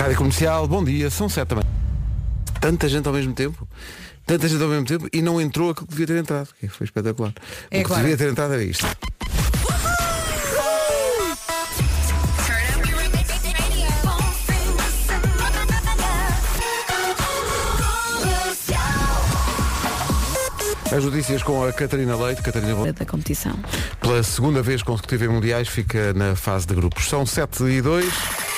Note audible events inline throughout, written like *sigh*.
Rádio Comercial, bom dia, são sete também. Tanta gente ao mesmo tempo. Tanta gente ao mesmo tempo e não entrou aquilo que devia ter entrado. que Foi espetacular. É o que agora. devia ter entrado era isto. As notícias com a Catarina Leite. Catarina bom- da competição. Pela segunda vez consecutiva em mundiais fica na fase de grupos. São 7 e 2.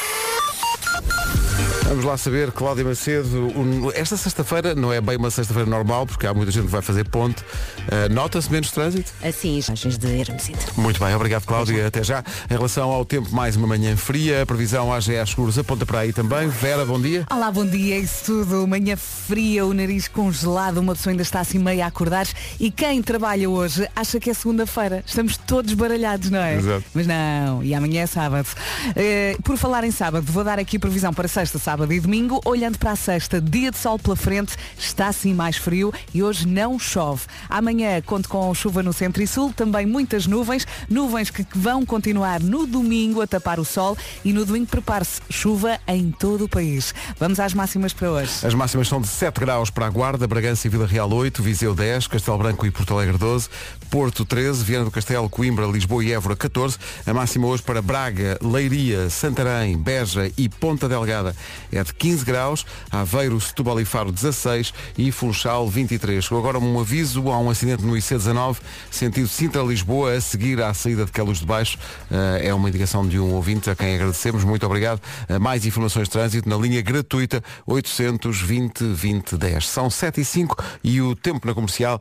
Vamos lá saber, Cláudia Macedo, esta sexta-feira não é bem uma sexta-feira normal, porque há muita gente que vai fazer ponte. Uh, Nota-se menos trânsito? Assim, imagens de Hermesinde. Muito bem, obrigado Cláudia, até já. Em relação ao tempo, mais uma manhã fria, a previsão AGA Seguros aponta para aí também. Vera, bom dia. Olá, bom dia, isso tudo. Manhã fria, o nariz congelado, uma pessoa ainda está assim meio a acordar. E quem trabalha hoje acha que é segunda-feira. Estamos todos baralhados, não é? Exato. Mas não, e amanhã é sábado. Eh, por falar em sábado, vou dar aqui previsão para sexta, sábado e domingo. Olhando para a sexta, dia de sol pela frente, está assim mais frio e hoje não chove. Amanhã conto com chuva no centro e sul, também muitas nuvens, nuvens que vão continuar no domingo a tapar o sol e no domingo prepare-se chuva em todo o país. Vamos às máximas para hoje. As máximas são de 7 graus para a Guarda, Bragança e Vila Real 8, Viseu 10, Castelo Branco e Porto Alegre 12, Porto 13, Viana do Castelo, Coimbra, Lisboa e Évora 14. A máxima hoje para Braga, Leiria, Santarém, Beja e Ponta Delgada é de 15 graus, Aveiro, Setúbal e Faro 16 e Funchal 23. Chegou agora um aviso, há um acidente no IC19, sentido Sintra-Lisboa, a seguir à saída de Queluz de Baixo. Eh, é uma indicação de um ouvinte a quem agradecemos. Muito obrigado. Eh, mais informações de trânsito na linha gratuita 820 2010. São 7 e 5 e o tempo na comercial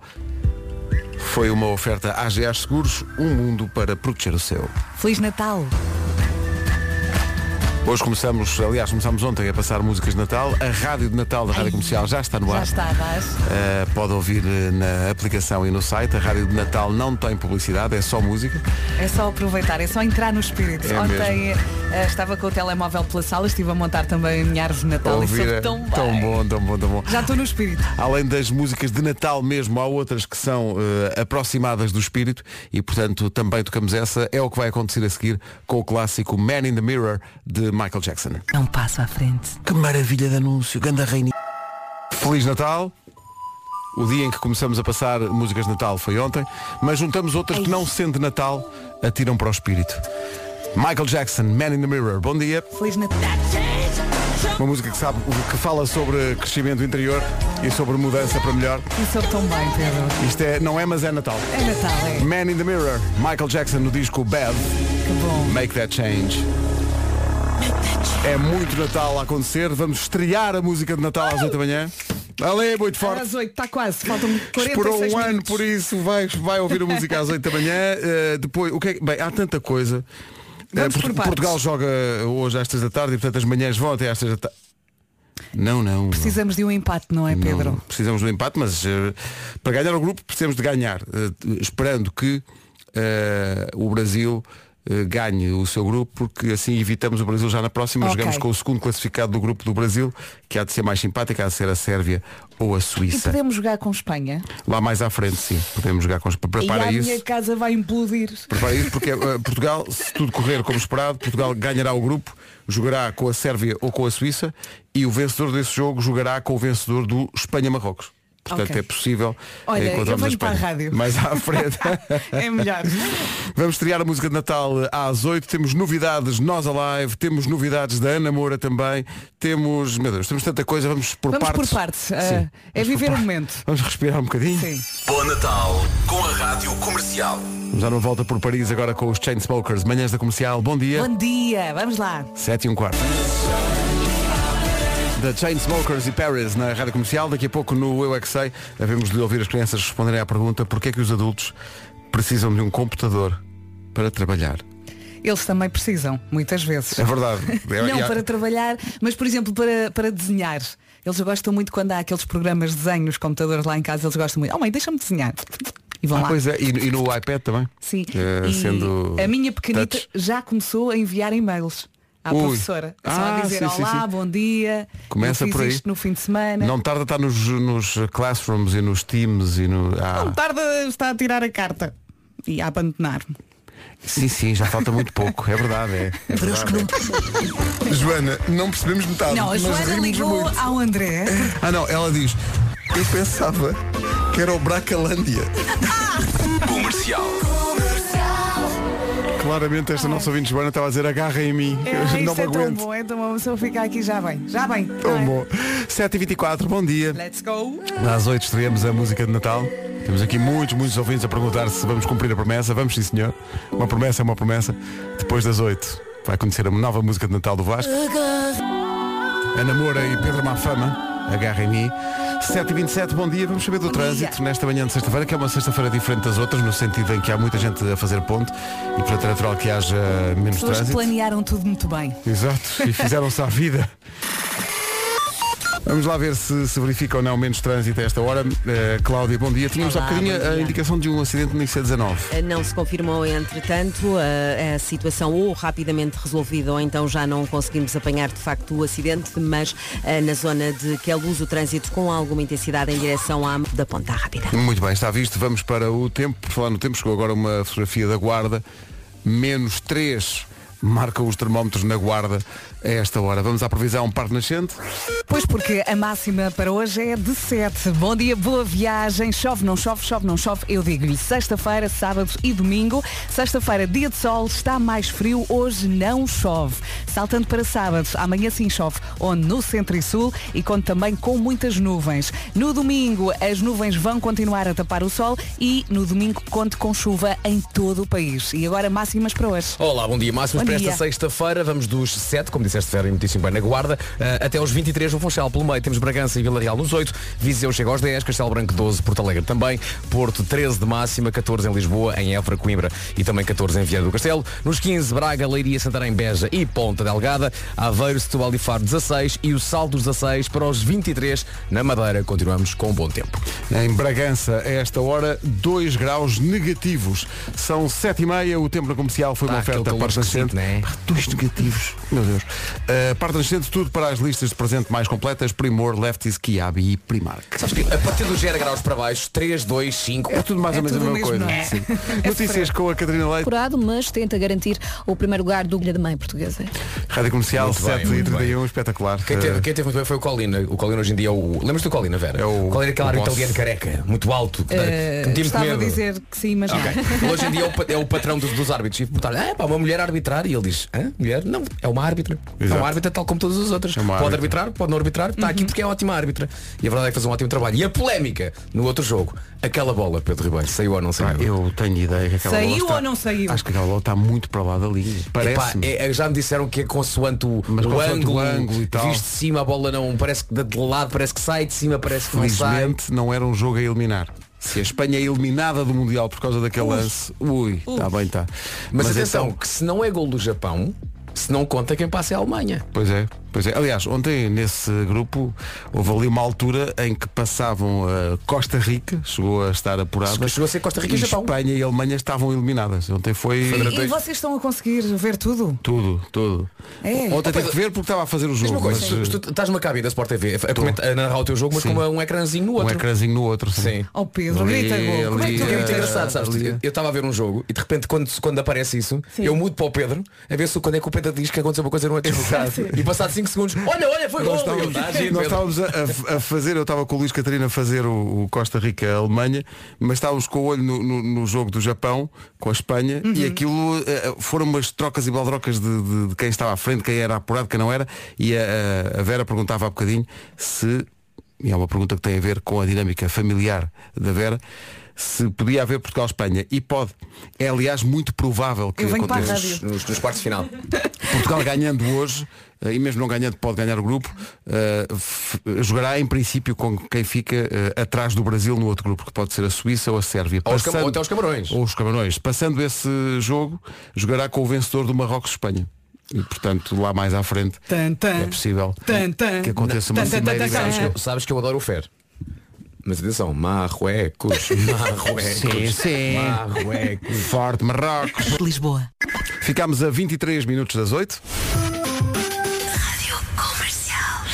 foi uma oferta AGA Seguros, um mundo para proteger o seu. Feliz Natal! Hoje começamos, aliás, começámos ontem a passar músicas de Natal. A rádio de Natal da Rádio Comercial já está no Já ar. está dar. Uh, pode ouvir uh, na aplicação e no site. A Rádio de Natal não tem publicidade, é só música. É só aproveitar, é só entrar no espírito. É Ontem eh, estava com o telemóvel pela sala, estive a montar também a minha árvore de Natal e soube é tão bem. tão bom, tão bom, tão bom. Já estou no espírito. Além das músicas de Natal mesmo, há outras que são uh, aproximadas do espírito e, portanto, também tocamos essa. É o que vai acontecer a seguir com o clássico Man in the Mirror de Michael Jackson. É um passo à frente. Que maravilha de anúncio, ganda reininha. Feliz Natal. O dia em que começamos a passar músicas de Natal foi ontem, mas juntamos outras que não sendo de Natal, atiram para o espírito. Michael Jackson, Man in the Mirror. Bom dia. Feliz Natal. Uma música que sabe que fala sobre crescimento interior e sobre mudança para melhor. E soube tão bem, Pedro. Isto é, não é, mas é Natal. É Natal, é. Man in the Mirror, Michael Jackson no disco Bad, Que bom. Make That Change. É muito Natal a acontecer. Vamos estrear a música de Natal às 8 da manhã. Ale, muito forte. Às 8, está quase. Faltam 46 Esperou um ano minutos. por isso, vai, vai ouvir a música às 8 da manhã. Eh, depois, o que é que- Bem, há tanta coisa. Vamos por partes. Portugal joga hoje às 3 da tarde e portanto as manhãs vão até às 3 da tarde. Não, não. não. Precisamos de um empate, não é, Pedro? Não, precisamos do empate, mas eh, para ganhar o grupo precisamos de ganhar. eh, esperando que eh, o Brasil ganhe o seu grupo, porque assim evitamos o Brasil já na próxima. Ok. Jogamos com o segundo classificado do grupo do Brasil, que há de ser mais simpático, há de ser a Sérvia ou a E Suíça. podemos jogar com Espanha. Lá mais à frente, sim. Podemos jogar com os. e Prepara a isso. minha casa vai implodir. Prepara isso porque eh, Portugal, se tudo correr como esperado, Portugal ganhará o grupo, jogará com a Sérvia ou com a Suíça e o vencedor desse jogo jogará com o vencedor do Espanha-Marrocos. Portanto, Ok. é possível Olha, eh, encontrarmos eu a venho para a rádio. Mais à *laughs* frente. É melhor. Vamos estrear a música de Natal às 8. Temos novidades Nós Alive, temos novidades da Ana Moura também. Temos, meu Deus, temos tanta coisa, vamos por Vamos partes. por partes. Sim, é vamos por viver o partes. momento. Vamos respirar um bocadinho. Sim. Bom Natal com a Rádio Comercial. Vamos dar uma volta por Paris agora com os Chainsmokers. Manhãs da Comercial. Bom dia. Bom dia, vamos lá. 7 e um quarto. Da Chainsmokers e Paris na rádio comercial. Daqui a pouco no Eu é que Sei, havemos de ouvir as crianças responderem à pergunta porquê é que os adultos precisam de um computador para trabalhar. Eles também precisam, muitas vezes. É verdade. *laughs* É- Não é- para trabalhar, mas por exemplo para, para desenhar. Eles gostam muito quando há aqueles programas de desenho nos computadores lá em casa, eles gostam muito. Oh mãe, deixa-me desenhar. E vão Ah, lá. pois é, e, e no iPad também. Sim. E sendo a minha pequenita touch. já começou a enviar e-mails à Ui. professora. É só Ah, a dizer sim, sim, olá, sim. bom dia. Começa por aí. no fim de semana. Não tarda estar nos, nos classrooms e nos teams e no. Ah, Não tarda está a tirar a carta e a abandonar-me. Sim, sim, já falta muito pouco, é verdade, é. é verdade, é. Joana, não percebemos metade. Não, a Joana rimos ligou muito. ao André. Ah não, ela diz, eu pensava que era o Bracalândia. *laughs* Comercial. Claramente esta nossa ouvinte Joana estava a dizer agarra em mim. É, não é me tão aguento. bom, é tão bom. Se eu ficar aqui já bem. Já bem. Tão é? bom. 7h24, bom dia. Let's go. Às 8 estreamos a música de Natal. Temos aqui muitos, muitos ouvintes a perguntar se vamos cumprir a promessa. Vamos sim, senhor. Uma promessa é uma promessa. Depois das 8 vai conhecer a nova música de Natal do Vasco. Ana Moura e Pedro Mafama. Agarra em mim. 7h27, bom dia. Vamos saber do Bom trânsito dia. nesta manhã de sexta-feira, que é uma sexta-feira diferente das outras, no sentido em que há muita gente a fazer ponte e portanto é natural que haja menos Pessoas trânsito. planearam tudo muito bem. Exato, e fizeram-se à vida. Vamos lá ver se se verifica ou não menos trânsito a esta hora. Eh, Cláudia, bom dia. Tínhamos há Olá, bocadinho bom a indicação de um acidente no IC19. Não se confirmou, entretanto, a, a situação ou rapidamente resolvida ou então já não conseguimos apanhar de facto o acidente, mas eh, na zona de Queluz o trânsito com alguma intensidade em direção à da Ponta Rápida. Muito bem, está visto. Vamos para o tempo. Por falar no tempo, chegou agora uma fotografia da Guarda. Menos 3 marcam os termómetros na Guarda a esta hora. Vamos à previsão Parque Nascente. Pois porque a máxima para hoje é de 7. Bom dia, boa viagem. Chove, não chove, chove, não chove. Eu digo-lhe sexta-feira, sábado e domingo. Sexta-feira, dia de sol, está mais frio. Hoje não chove. Saltando para sábado, amanhã sim chove, onde no centro e sul e conto também com muitas nuvens. No domingo, as nuvens vão continuar a tapar o sol e no domingo conto com chuva em todo o país. E agora máximas para hoje. Olá, bom dia. Máximos Bom para dia. esta sexta-feira. Vamos dos 7, como disseste, Vera, e muitíssimo bem na Guarda, eh, até aos 23 no Funchal. Pelo meio temos Bragança e Vila Real nos 8, Viseu chega aos 10, Castelo Branco 12, Porto Alegre também, Porto 13 de máxima, 14 em Lisboa, em Évora, Coimbra e também 14 em Viana do Castelo. Nos 15, Braga, Leiria, Santarém, Beja e Ponta Delgada, Aveiro, Setúbal e Faro 16 e o saldo dos 16 para os 23 na Madeira. Continuamos com um bom tempo. Em Bragança, a esta hora, 2 graus negativos. São 7 e meia, o tempo comercial foi uma aquele oferta Parque Nascente. né? 2 negativos, meu Deus. Uh, Parque Nascente, tudo para as listas de presente mais completas, Primor, Lefties, Kiabi e Primark. Sabes que a partir dos 0 graus para baixo, 3, 2, 5, É tudo mais É ou menos a mesma coisa. não é? Sim. *laughs* Notícias com a Catarina Leite, apurado, mas tenta garantir o primeiro lugar do Ilha de Mãe Portuguesa. Rádio Comercial Muito bem, 7 e muito 31, espetacular. Quem teve, Uh, quem teve muito bem foi o Colina. O Colina hoje em dia é o. Lembras do Colina, Vera? É o- Colina é aquele o árbitro italiano careca, muito alto, que, dá- que Estava a medo. dizer que sim, mas não. Ok. Ele hoje em dia é o, é o patrão dos, dos árbitros. E perguntar ah, pá, uma mulher a arbitrar e ele diz, Hã? mulher? Não, é uma árbitra. É uma árbitra tal como todas as outras. É pode árbitra. arbitrar, pode não arbitrar, está aqui porque é ótima árbitra. E a verdade é que faz um ótimo trabalho. E a polémica no outro jogo, aquela bola, Pedro Ribeiro, saiu ou não saiu? Ah, eu tenho ideia que aquela Saiu bola está- ou não saiu? Acho que aquela bola está muito para lá da linha. Epá, Parece-me. é- é- já me disseram que é consoante o, Mas o ângulo, o ângulo e tal. visto de cima a bola não parece que de lado parece que sai, de cima parece que não sai. Felizmente não era um jogo a eliminar. Se a Espanha é eliminada do Mundial por causa daquele lance, ui, está bem, está. Mas, atenção, então- que se não é gol do Japão, se não conta quem passa é a Alemanha. Pois é, pois é. Aliás, ontem nesse grupo houve ali uma altura em que passavam a Costa Rica, chegou a estar apurada. Chegou a ser Costa Rica e Japão. Espanha e Alemanha estavam eliminadas. Ontem foi E, e vocês estão a conseguir ver tudo? tudo, tudo. É. Ontem tive que ver porque estava a fazer o jogo. coisa, mas, tu estás numa cabine da Sport TV a, comentar- a narrar o teu jogo, mas Sim. com uma- um ecrãzinho no um outro. ecrãzinho no outro. Sim. Sim. Oh Pedro, Ali, grita gol. Como é que tu É muito engraçado, sabes? ali. Eu- estava a ver um jogo e de repente quando, quando aparece isso, eu mudo para o Pedro a ver se quando é que o Pedro diz que aconteceu uma coisa no outro jogo. E passado 5 segundos, olha, olha, foi gol! Nós eu, estávamos, "Tá nós Pedro." estávamos a, a- fazer, eu estava com o Luís Catarina a fazer o, o Costa Rica-Alemanha, mas estávamos com o olho no, no- no jogo do Japão, com a Espanha, Uhum. e aquilo eh, foram umas trocas e baldrocas de, de- de quem estava à frente, quem era apurado, quem não era, e a, a Vera perguntava há bocadinho se, e é uma pergunta que tem a ver com a dinâmica familiar da Vera, se podia haver Portugal-Espanha. E pode. É aliás muito provável que Eu venho para a aconteça. rádio. Nos, nos quartos de final. *laughs* Portugal ganhando hoje, eh, e mesmo não ganhando pode ganhar o grupo, eh, f- jogará em princípio com quem fica eh, atrás do Brasil no outro grupo, que pode ser a Suíça ou a Sérvia. Ou os Cam- ou até os Camarões. Ou os Camarões. Passando esse jogo, jogará com o vencedor do Marrocos-Espanha. E portanto, lá mais à frente, Tan, tan. é possível Tan, tan. que aconteça uma Tan, tan, tan, cimeira tan, tan. ibérica. Sabes que, eu, sabes que eu adoro o Fer. Mas atenção, Marruecos, *laughs* Marruecos, Sim, sim. Marruecos. Forte Marrocos. *laughs* Lisboa. Ficámos a 23 minutos das 8.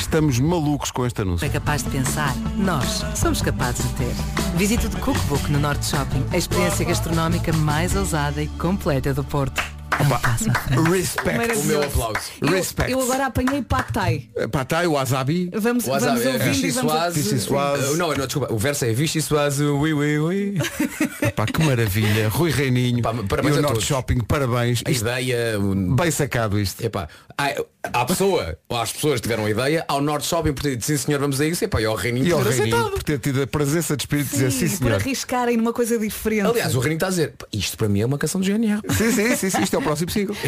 estamos malucos com este anúncio. É capaz de pensar, nós somos capazes de ter. Visite o The Cookbook no Norte Shopping, a experiência gastronómica mais ousada e completa do Porto. Um à frente. Respect. O meu aplauso. Eu, Respect. eu agora apanhei Pad Thai. Patai, wasabi. Vamos, O vamos WhatsApp é ouvindo e Vichy vamos... Suase. Vichy Suase. Uh, Não, não, desculpa. O verso é Vichy Suase, ui, ui, ui. *laughs* Pá, que maravilha. Rui Reininho Pá, parabéns e o a Norte todos. Shopping, parabéns. A ideia... o- bem sacado isto. Epá, há, há pessoa, ou as pessoas que tiveram a ideia, ao Norte Shopping por ter dito, sim senhor, vamos a isso, epá, e ao Reininho E por ao ter Reininho por ter tido a presença de espírito de dizer sim, Sim, por senhor. arriscarem numa coisa diferente. Aliás, o Reininho está a dizer, "Pá, isto para mim é uma canção do GNR. Sim, sim, sim, sim, isto é o próximo single. *laughs*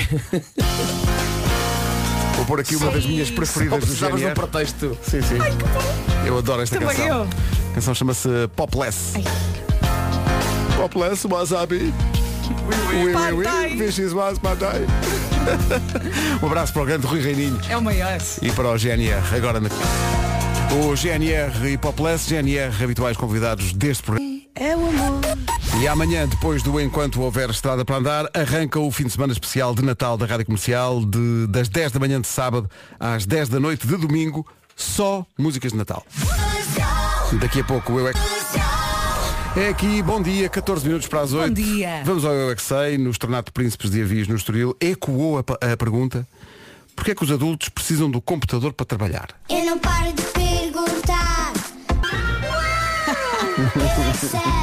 Vou pôr aqui uma das minhas preferidas do precisavas de um GNR. pretexto. Sim, sim. Eu adoro esta Também canção. eu. A canção chama-se Popless. Popless, wasabi. Ui, ui, Pad ui, Thai. Fishes was. *laughs* Um abraço para o grande Rui Reininho É o maior. e para o GNR. Agora na... O GNR e Popless, GNR, habituais convidados deste programa. É o amor. E amanhã, depois do Enquanto Houver Estrada para Andar, arranca o fim de semana especial de Natal da Rádio Comercial, de, das 10 da manhã de sábado às 10 da noite de domingo, só músicas de Natal. Daqui a pouco eu é que... É aqui, bom dia, 14 minutos para as 8. Bom dia. Vamos ao Eu é que Sei, no Estornato de Príncipes de Avis no Estoril. Ecoou a, a pergunta, porquê é que os adultos precisam do computador para trabalhar? Eu não paro de perguntar. *laughs* Eu é que sei,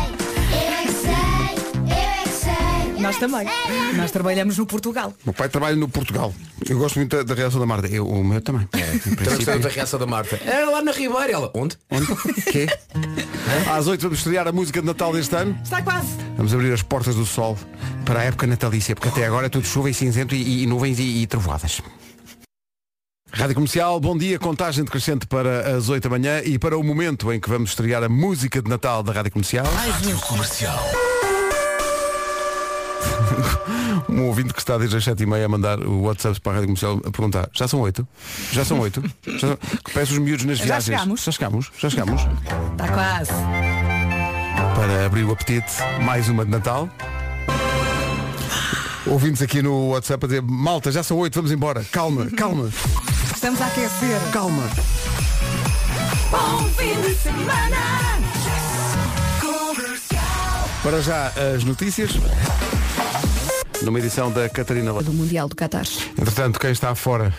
Nós é também. Nós trabalhamos no Portugal. O meu pai trabalha no Portugal. Eu gosto muito da, da reação da Marta. Eu, o meu também. É, princípio. da reação da Marta. Era lá na Ribeira, ela. Onde? Quê? Às 8 vamos estrear a música de Natal deste ano. Está quase. Vamos abrir as portas do sol para a época natalícia, porque até agora é tudo chuva e cinzento e, e nuvens e, e trovoadas. Rádio Comercial, bom dia, contagem decrescente para as 8 da manhã e para o momento em que vamos estrear a música de Natal da Rádio Comercial. Rádio Comercial. *laughs* Um ouvinte que está desde as 7 e meia a mandar o WhatsApp para a Rádio Comercial a perguntar, já são 8? Já são 8? Já são... Que Peço os miúdos nas Já viagens. chegamos. Já chegamos, já chegamos. Está quase. para abrir o apetite, mais uma de Natal. Ouvintes aqui no WhatsApp a dizer, malta, já são oito, vamos embora. Calma, calma, Estamos a aquecer. calma. Bom fim de semana. Para já as notícias. Numa edição da Catarina Do Mundial do Qatar. Entretanto, quem está fora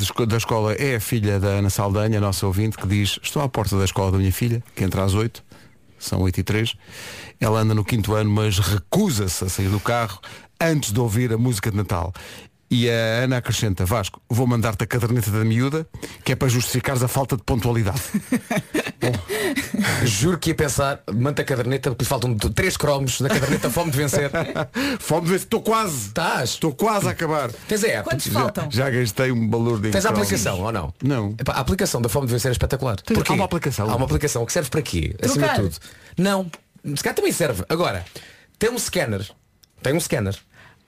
esco- da escola é a filha da Ana Saldanha, nossa ouvinte, que diz, estou à porta da escola da minha filha, que entra às oito, são oito e três. Ela anda no quinto ano, mas recusa-se a sair do carro antes de ouvir a música de Natal. E a Ana acrescenta, Vasco, vou mandar-te a caderneta da miúda, que é para justificares a falta de pontualidade. *laughs* Juro que ia pensar, manta a caderneta, porque faltam três cromos na caderneta fome de vencer. *laughs* Fome de ver se estou quase. Estás? Estou quase a acabar. Tens a app. Quantos Já, faltam? já gastei um valor de Tens a cromos. aplicação ou não? Não. Epá, a aplicação da Fome de Vencer é espetacular. Porquê? há uma aplicação? Há uma aplicação que serve para quê? Acima de tudo. Não. Se calhar também serve. Agora, tem um scanner. Tem um scanner.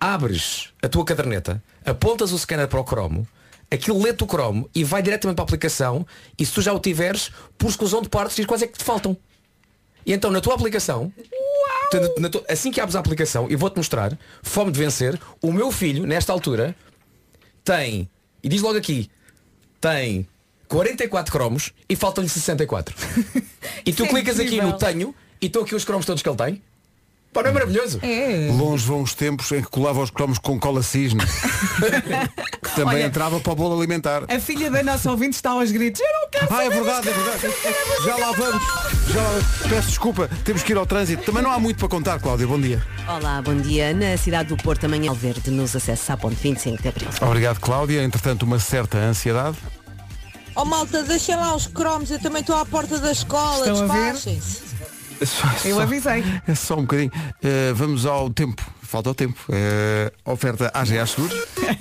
Abres a tua caderneta, apontas o scanner para o cromo, aquilo lê-te o cromo e vai diretamente para a aplicação e se tu já o tiveres, por exclusão de partes, diz quais é que te faltam. E então na tua aplicação, tu- na tua- assim que abres a aplicação, e vou-te mostrar, fome de vencer, o meu filho, nesta altura, tem, e diz logo aqui, tem 44 cromos e faltam-lhe 64. *laughs* e tu Isso é clicas aqui no tenho e estão aqui os cromos todos que ele tem. Pá, não é maravilhoso? É. Longe vão os tempos em que colava os cromos com cola cisne. *laughs* que também Olha, entrava para o bolo alimentar. A filha da nossa ouvinte está aos gritos. Eu não quero Ah, é verdade, é verdade. Já lá vamos. Já lá... Peço desculpa, temos que ir ao trânsito. Também não há muito para contar, Cláudia. Bom dia. Olá, bom dia. Na cidade do Porto, amanhã Verde nos acessos à ponte 25 de Abril. Obrigado, Cláudia. Entretanto, uma certa ansiedade. Oh malta, deixem lá os cromos, eu também estou à porta da escola, Estão a despachem-se. É só- Eu só- avisei. É só um bocadinho. Eh, vamos ao tempo. Falta o tempo. Eh, oferta AGA Seguros. *laughs*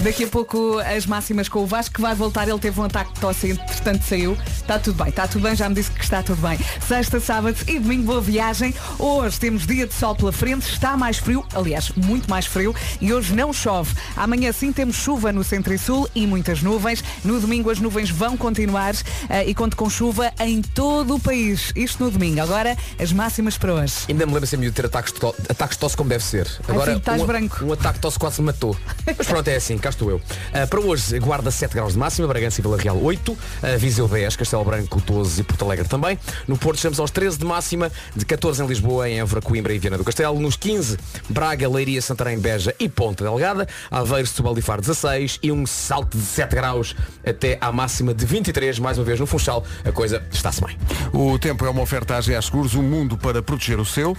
Daqui a pouco as máximas com o Vasco que vai voltar. Ele teve um ataque de tosse, entretanto saiu. Está tudo bem, está tudo bem, já me disse que está tudo bem. Sexta, sábado e domingo, boa viagem. Hoje temos dia de sol pela frente, está mais frio, aliás, muito mais frio, e hoje não chove. Amanhã sim temos chuva no centro e sul e muitas nuvens. No domingo as nuvens vão continuar eh, e conto com chuva em todo o país. Isto no domingo. Agora as máximas para hoje. Ainda me lembro sempre de ter ataques de, to- ataques de tosse como deve ser. Ai, Agora filho, estás um, branco. um ataque de tosse quase me matou. Mas pronto, é assim. Cá estou eu. Ah, para hoje, Guarda 7 graus de máxima, Bragança e Vila Real 8, ah, Viseu 10, Castelo Branco 12 e Porto Alegre também. No Porto chegamos aos 13 de máxima, de 14 em Lisboa, em Évora, Coimbra e Viana do Castelo. Nos 15, Braga, Leiria, Santarém, Beja e Ponta Delgada. Aveiro, Setúbal e Faro 16 e um salto de 7 graus até à máxima de 23, mais uma vez no Funchal. A coisa está-se bem. O tempo é uma oferta à AGA Seguros, um mundo para proteger o seu.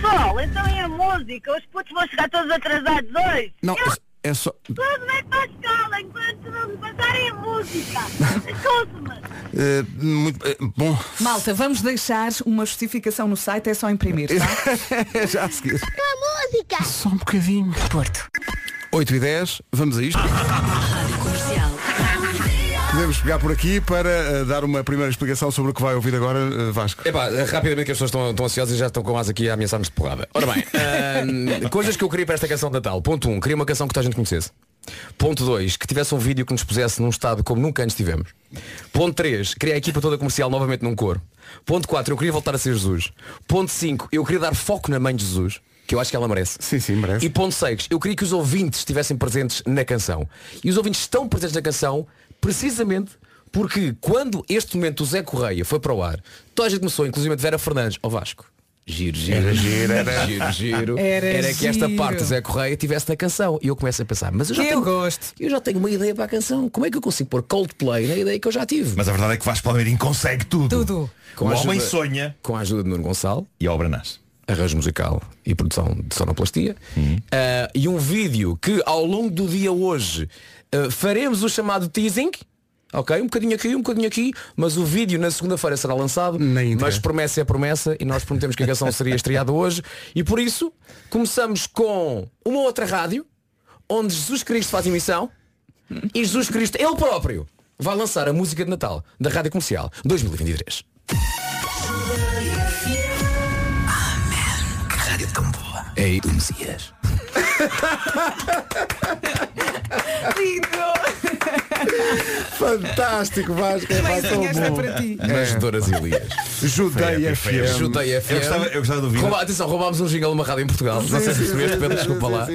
Pessoal, então é a música. Os putos vão chegar todos atrasados hoje. Não, é só. Tudo bem para a escola enquanto não passarem a música. Escuta-me. *laughs* eh, muito, eh, bom, Malta, vamos deixar uma justificação no site, é só imprimir, tá? *laughs* já a seguir. A música. Só um bocadinho. Porto. 8 e 10, vamos a isto. Podemos pegar por aqui para eh, dar uma primeira explicação sobre o que vai ouvir agora, eh, Vasco. Epá, rapidamente que as pessoas estão, estão ansiosas e já estão com mais aqui a ameaçar-nos de porrada. Ora bem, ahm, *laughs* coisas que eu queria para esta canção de Natal. Ponto 1, um, queria uma canção que toda a gente conhecesse. Ponto 2, que tivesse um vídeo que nos pusesse num estado como nunca antes tivemos. Ponto 3, queria a equipa toda comercial novamente num coro. Ponto 4, eu queria voltar a ser Jesus. Ponto 5, eu queria dar foco na mãe de Jesus, que eu acho que ela merece. Sim, sim, merece. E ponto 6, eu queria que os ouvintes estivessem presentes na canção. E os ouvintes estão presentes na canção precisamente porque quando este momento do Zé Correia foi para o ar, toda a gente começou, inclusive de Vera Fernandes, ao Vasco. Giro, giro, Era giro, era. *laughs* giro, giro. Era que esta giro. parte do Zé Correia tivesse na canção. E eu começo a pensar, mas eu já Que tenho, eu gosto. eu já tenho uma ideia para a canção. Como é que eu consigo pôr Coldplay na ideia que eu já tive? Mas a verdade é que Vasco Palmeirinho consegue tudo. Tudo. O Com a homem ajuda- sonha Com a ajuda de Nuno Gonçalo. e a obra nasce. arranjo musical e produção de sonoplastia Ah, e um vídeo que ao longo do dia hoje ah, faremos o chamado teasing ok? Um bocadinho aqui um bocadinho aqui mas o vídeo na segunda-feira será lançado mas promessa é promessa e nós prometemos que a canção seria estreada hoje. E por isso começamos com uma outra rádio onde Jesus Cristo faz emissão e Jesus Cristo ele próprio vai lançar a música de Natal da Rádio Comercial 2023 Que rádio tão boa. Ei, Messias *laughs* Lindo! *laughs* Fantástico, Vasco. É tão Esta bom. para ti. Mas Doras Elias Judeia FM. Judeia FM Eu gostava, eu gostava de ouvir. Rouba- atenção, roubámos um jingle numa rádio em Portugal. não sei se percebeste, Pedro, desculpa lá.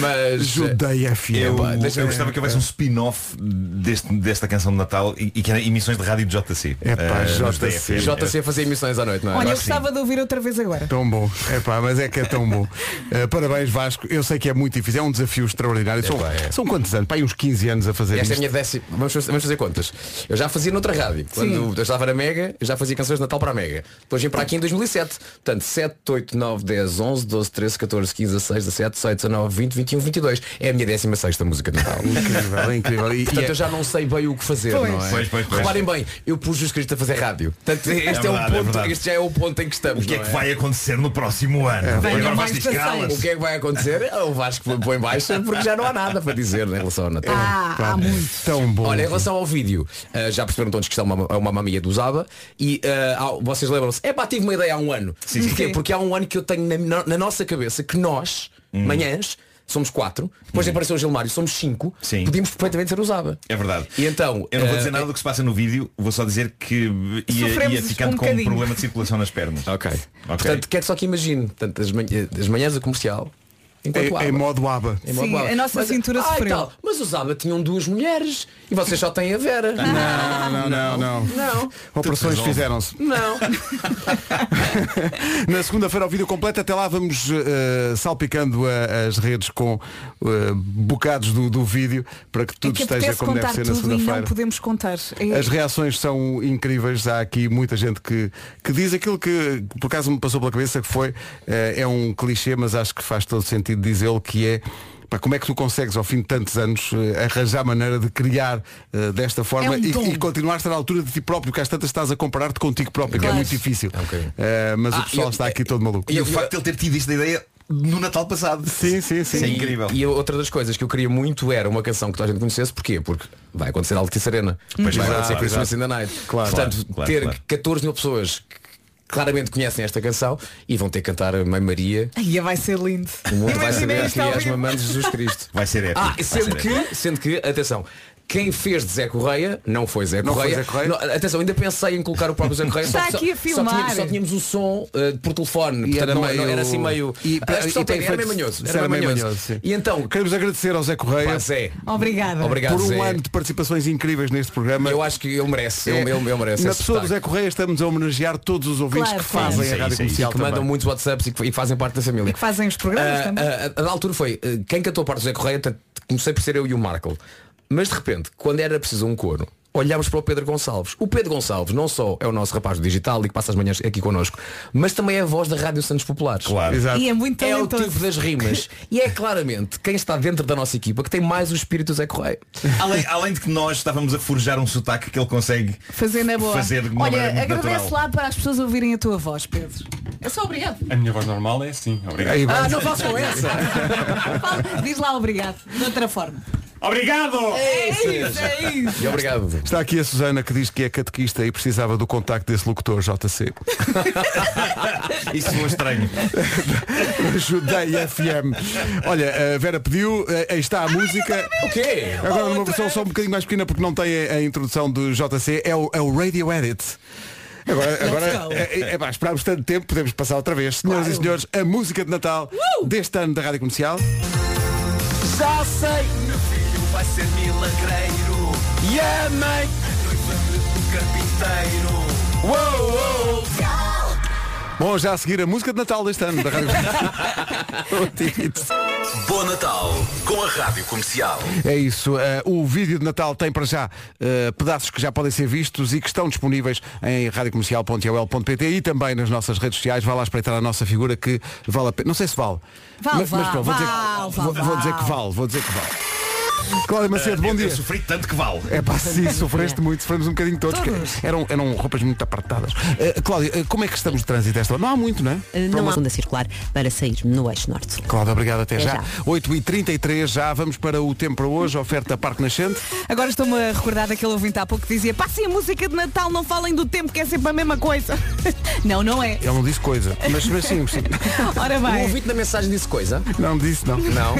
Mas. Judeia FM. Eu, eu gostava que houvesse um spin-off deste, desta canção de Natal e, e que era emissões de rádio de JC. É pá, Eh, JC. JC fazia emissões à noite, não é? Olha, eu gostava de ouvir outra vez agora. Tão bom. É pá, mas é que é tão bom. Uh, *laughs* parabéns, Vasco. Eu sei que é muito difícil. É um desafio extraordinário. São, é. são quantos anos? Pá, aí uns 15 anos a fazer Esta é a isto. minha décima. Vamos fazer, vamos fazer contas. Eu já fazia noutra rádio. Quando eu estava na Mega, eu já fazia canções de Natal para a Mega. Depois vim para aqui em 2007. Portanto, 7, 8, 9, 10, 11, 12, 13, 14, 15, 16, 17, 18, 19, 20, 21, 22. É a minha 16 música de Natal. Incrível, é incrível. E, Portanto, e é- eu já não sei bem o que fazer, Pois. não é? Pois, pois, pois. Reparem bem, eu pus Jesus Cristo a fazer rádio. Portanto, este é, verdade, o é ponto, verdade. este já é o ponto em que estamos. O que é não que vai acontecer no próximo ano? Agora mais vais passeios. O que é que vai acontecer? O Vasco põe baixa porque já não há nada para dizer em relação ao Natal. Ah, há muito. tão bom. Olha, em relação ao vídeo, ah, já perceberam todos que isto é uma, é uma mamia do Zaba e há- vocês lembram-se, é pá, tive uma ideia há um ano. Sim, sim. Porquê? Porque há um ano que eu tenho na, na nossa cabeça que nós, manhãs, somos quatro, depois apareceu o Gilmário, somos cinco, Sim. podíamos perfeitamente ser o Zaba. É verdade. E então, Eu não vou eh, dizer nada do que se passa no vídeo, vou só dizer que ia, Sofremos ia ficando um com um bocadinho. problema de circulação nas pernas. Ok. Ok. Portanto, quero só que imagine, portanto, as, manhã- as manhãs da comercial, enquanto Em, em modo aba. Em modo Sim, ABBA. a nossa Mas- cintura Ah, e sofreu. tal. Mas os ABBA tinham duas mulheres e vocês só têm a Vera. Não, não, não, não. Não. Operações fizeram-se. Não. *laughs* Na segunda-feira ao vídeo completo, até lá vamos eh, salpicando a- as redes com eh, bocados do, do vídeo para que É tudo que esteja como deve ser na e não segunda-feira. podemos contar. É- As reações são incríveis. Há aqui muita gente que, que diz aquilo que por acaso me passou pela cabeça que foi eh, é um clichê, mas acho que faz todo sentido dizê-lo que é como é que tu consegues ao fim de tantos anos eh, arranjar maneira de criar eh, desta forma É um e, e continuar a estar à altura de ti próprio, que às tantas estás a comparar-te contigo próprio, que é Claro. muito difícil. Ok. Eh, mas o Ah, pessoal eu- está aqui todo maluco. E o facto de ele ter tido esta ideia no Natal passado. Sim, sim, sim. Isso é incrível. E outra das coisas que eu queria muito era uma canção que toda a gente conhecesse, porquê? Porque vai acontecer a Altice Arena. Pois vai acontecer claro, Christmas in the Night. Claro, Portanto, claro, claro, ter claro. 14 mil pessoas claramente conhecem esta canção e vão ter que cantar a Mãe Maria. Ai, vai ser lindo. O mundo vai saber que é as vivo. mamães de Jesus Cristo. Vai ser épico. Ah, vai sendo ser épico. que, sendo que, atenção, quem fez de Zé Correia não foi Zé Não foi Correia. Zé Correia? Não, atenção, ainda pensei em colocar o próprio Zé Correia. Está só, aqui a só- filmar. Só tínhamos, só tínhamos o som eh, por telefone. E portanto, era não, meio- era assim meio. E- a expressão e tem era meio manhoso. Era Era meio manhoso, sim. E então, Queremos agradecer ao Zé Correia pá, Zé, Obrigada. obrigado por um Zé. ano de participações incríveis neste programa. Eu acho que ele merece. É, Ele, ele, ele merece. Na esse pessoa do Zé destaque. Correia estamos a homenagear todos os ouvintes Claro que fazem a é rádio é comercial que mandam também. muitos WhatsApps e que, e fazem parte da família. E que fazem os programas Ah, também. ah, a da altura foi, ah, quem cantou a parte do Zé Correia, comecei por ser eu e o Marco. Mas de repente, quando era preciso um coro, olhámos para o Pedro Gonçalves. O Pedro Gonçalves não só é o nosso rapaz do digital e que passa as manhãs aqui connosco, mas também é a voz da Rádio Santos Populares. Claro. Exato. E é muito É o talentoso. tipo das rimas. *laughs* e é claramente quem está dentro da nossa equipa que tem mais o espírito do Zé Correia. Além, além de que nós estávamos a forjar um sotaque que ele consegue Fazer na boa. fazer de uma Olha, agradece natural. lá para as pessoas ouvirem a tua voz, Pedro. É só obrigado. A minha voz normal é assim. Obrigado. Aí, Ah, não façam essa! *laughs* Fala- Diz lá obrigado, de outra forma. Obrigado! É isso, é *laughs* isso. E obrigado. Está aqui a Susana que diz que é catequista e precisava do contacto desse locutor JC. *laughs* Isso foi estranho. *laughs* Ajudei FM. Olha, a Vera pediu, eh, aí está a música. O quê? Agora numa versão só um bocadinho mais pequena porque não tem a, a introdução do JC, é o, é o Radio Edit. Agora, agora é, é, pá, esperámos tanto tempo, podemos passar outra vez. Senhoras e senhores, a música de Natal deste ano da Rádio Comercial. Já sei! Ser milagreiro. E a mãe! Noiva do carpinteiro. Uou, uou. Bom, já a seguir a música de Natal deste ano da Rádio Comercial. *laughs* Bom Natal com a Rádio Comercial. É isso. eh, o vídeo de Natal tem para já eh, pedaços que já podem ser vistos e que estão disponíveis em radiocomercial.ol.pt e também nas nossas redes sociais. Vá lá espreitar a nossa figura que vale a pena. Não sei se vale. Vale, mas, mas vale, pronto, vou, dizer, vale, que- vou, vale, vou dizer que vale. vale. Vou dizer que vale. Cláudia Macedo, bom eu, dia. eu sofri tanto que vale. É pá, sim, *laughs* sofreste muito, sofremos um bocadinho todos. que eram, eram roupas muito apertadas. Eh, Cláudia, eh, como é que estamos de trânsito esta hora? Não há muito, não é? Para Não uma- há segunda circular para sair no eixo norte. Cláudia, obrigado até Até já. já. 8h33 já, vamos para o tempo para hoje, oferta Parque Nascente. Agora estou-me a recordar daquele ouvinte há pouco que dizia passem a música de Natal, não falem do tempo que é sempre a mesma coisa. *laughs* não, não é. Ele não disse coisa, mas, mas sim, sim. Ora O bem, ouvinte da mensagem disse coisa? Não disse, não. Não.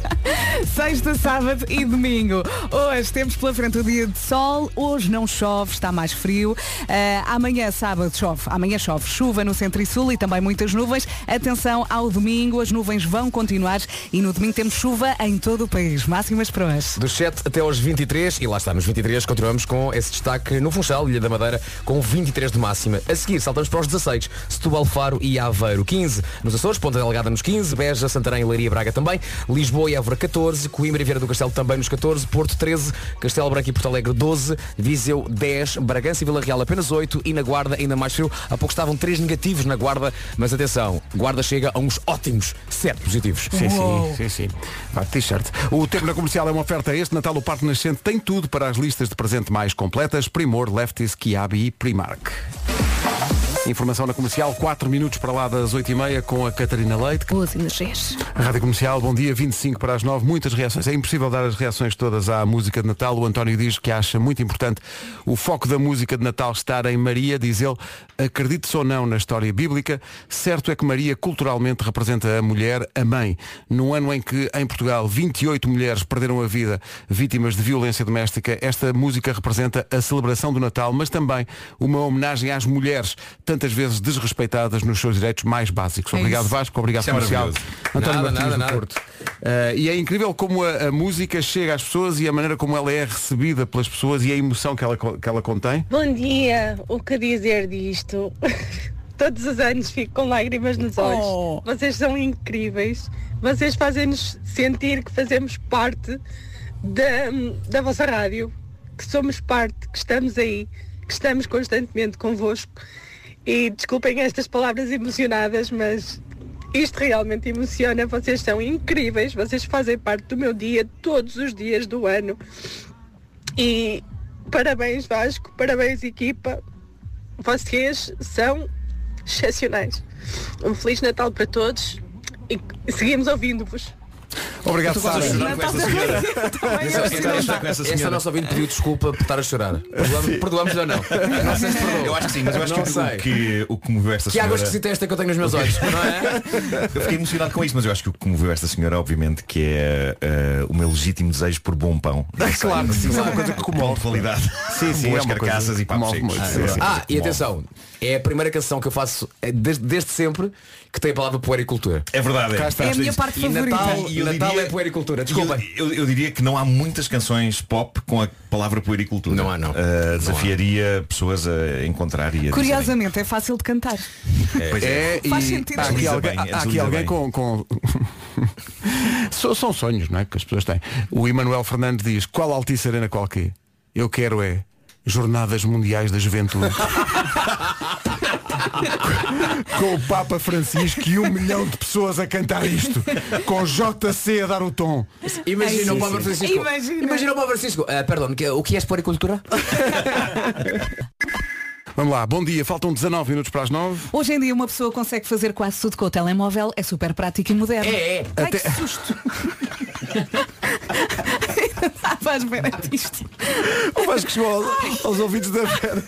*laughs* sexta, sábado e domingo. Hoje temos pela frente o dia de sol, hoje não chove, está mais frio. Ah, amanhã, sábado, chove. Amanhã chove chuva no centro e sul e também muitas nuvens. Atenção ao domingo, as nuvens vão continuar e no domingo temos chuva em todo o país. Máximas para hoje. Dos 7 até aos 23, e lá está, nos 23 continuamos com esse destaque no Funchal, Ilha da Madeira, com 23 de máxima. A seguir, saltamos para os 16, Setúbal, Faro e Aveiro. 15 nos Açores, Ponta Delgada nos 15, Beja, Santarém, Leiria Braga também, Lisboa e Évora 14, Coimbra e Vieira do Castelo também nos 14, Porto 13, Castelo Branco e Porto Alegre 12, Viseu 10, Bragança e Vila Real apenas 8 e na Guarda ainda mais frio. Há pouco estavam 3 negativos na Guarda, mas atenção, Guarda chega a uns ótimos 7 positivos. Sim, sim, sim, sim. Vá, t-shirt. O tempo na comercial é uma oferta este Natal. O Parque Nascente tem tudo para as listas de presente mais completas. Primor, Lefties, Kiabi e Primark. Informação na comercial, 4 minutos para lá das 8h30 com a Catarina Leite. Boas energias. A Rádio Comercial, bom dia, 25 para as 9, muitas reações. É impossível dar as reações todas à música de Natal. O António diz que acha muito importante o foco da música de Natal estar em Maria, diz ele, acredite-se ou não na história bíblica, certo é que Maria culturalmente representa a mulher, a mãe. No ano em que em Portugal 28 mulheres perderam a vida vítimas de violência doméstica, esta música representa a celebração do Natal, mas também uma homenagem às mulheres, tantas vezes desrespeitadas nos seus direitos mais básicos. É Obrigado isso. Vasco, obrigado Isso é comercial. António Nada, Martins nada, do nada. Porto. Uh, e é incrível como a, a música chega às pessoas e a maneira como ela é recebida pelas pessoas e a emoção que ela, que ela contém. Bom dia, o que dizer disto? *laughs* Todos os anos fico com lágrimas nos olhos. Oh. Vocês são incríveis. Vocês fazem-nos sentir que fazemos parte da, da vossa rádio, que somos parte, que estamos aí, que estamos constantemente convosco. E desculpem estas palavras emocionadas, mas isto realmente emociona. Vocês são incríveis, vocês fazem parte do meu dia todos os dias do ano. E parabéns Vasco, parabéns equipa. Vocês são excepcionais. Um Feliz Natal para todos e seguimos ouvindo-vos. Obrigado, Eu estou quase a Sara. chorar com esta senhora. Esta, nossa ouvinte pediu desculpa por estar a chorar. *laughs* Perdoamos- Perdoamos ou não? Não sei se perdoa. Eu acho que sim, mas eu acho não que, sei. o que o que moveu esta Que água senhora. esquisita é esta que eu tenho nos meus olhos, *laughs* não é? Eu fiquei emocionado com isto, mas eu acho que o que moveu esta senhora, obviamente, que é eh, o meu legítimo desejo por bom pão. *laughs* Claro que sim, é uma coisa que comove. de qualidade. Sim, sim, Boas é uma coisa carcaças que e sim. Ah, e atenção, é a primeira canção que eu faço é desde, desde sempre que tem a palavra puericultura. É verdade. Cá está. É a minha parte E favorita. Natal, E eu Natal diria- é puericultura. Eu, Desculpem. eu, eu diria que não há muitas canções pop com a palavra puericultura. Não há, não. Uh, desafiaria pessoas a encontrar e a Curiosamente, é fácil de cantar. dizerem. Pois É, Faz e sentido. há aqui alguém, há aqui alguém com, com... *laughs* São sonhos, não é? Que as pessoas têm. O Emanuel Fernandes diz, qual Altice Arena qualquer? Eu quero é Jornadas Mundiais da Juventude. *laughs* *laughs* com o Papa Francisco e um milhão de pessoas a cantar isto. Com JC a dar o tom. Imagina o Papa Francisco. Imagina. Imagina o Papa Francisco. Ah, perdão, que- o que é puericultura? *laughs* Vamos lá, bom dia. Faltam 19 minutos para as 9. Hoje em dia uma pessoa consegue fazer quase tudo com o telemóvel, é super prático e moderno. É, é. Ai, que susto. *laughs* Estava à espera disto. O Vasco chegou aos, aos ouvidos da Vera.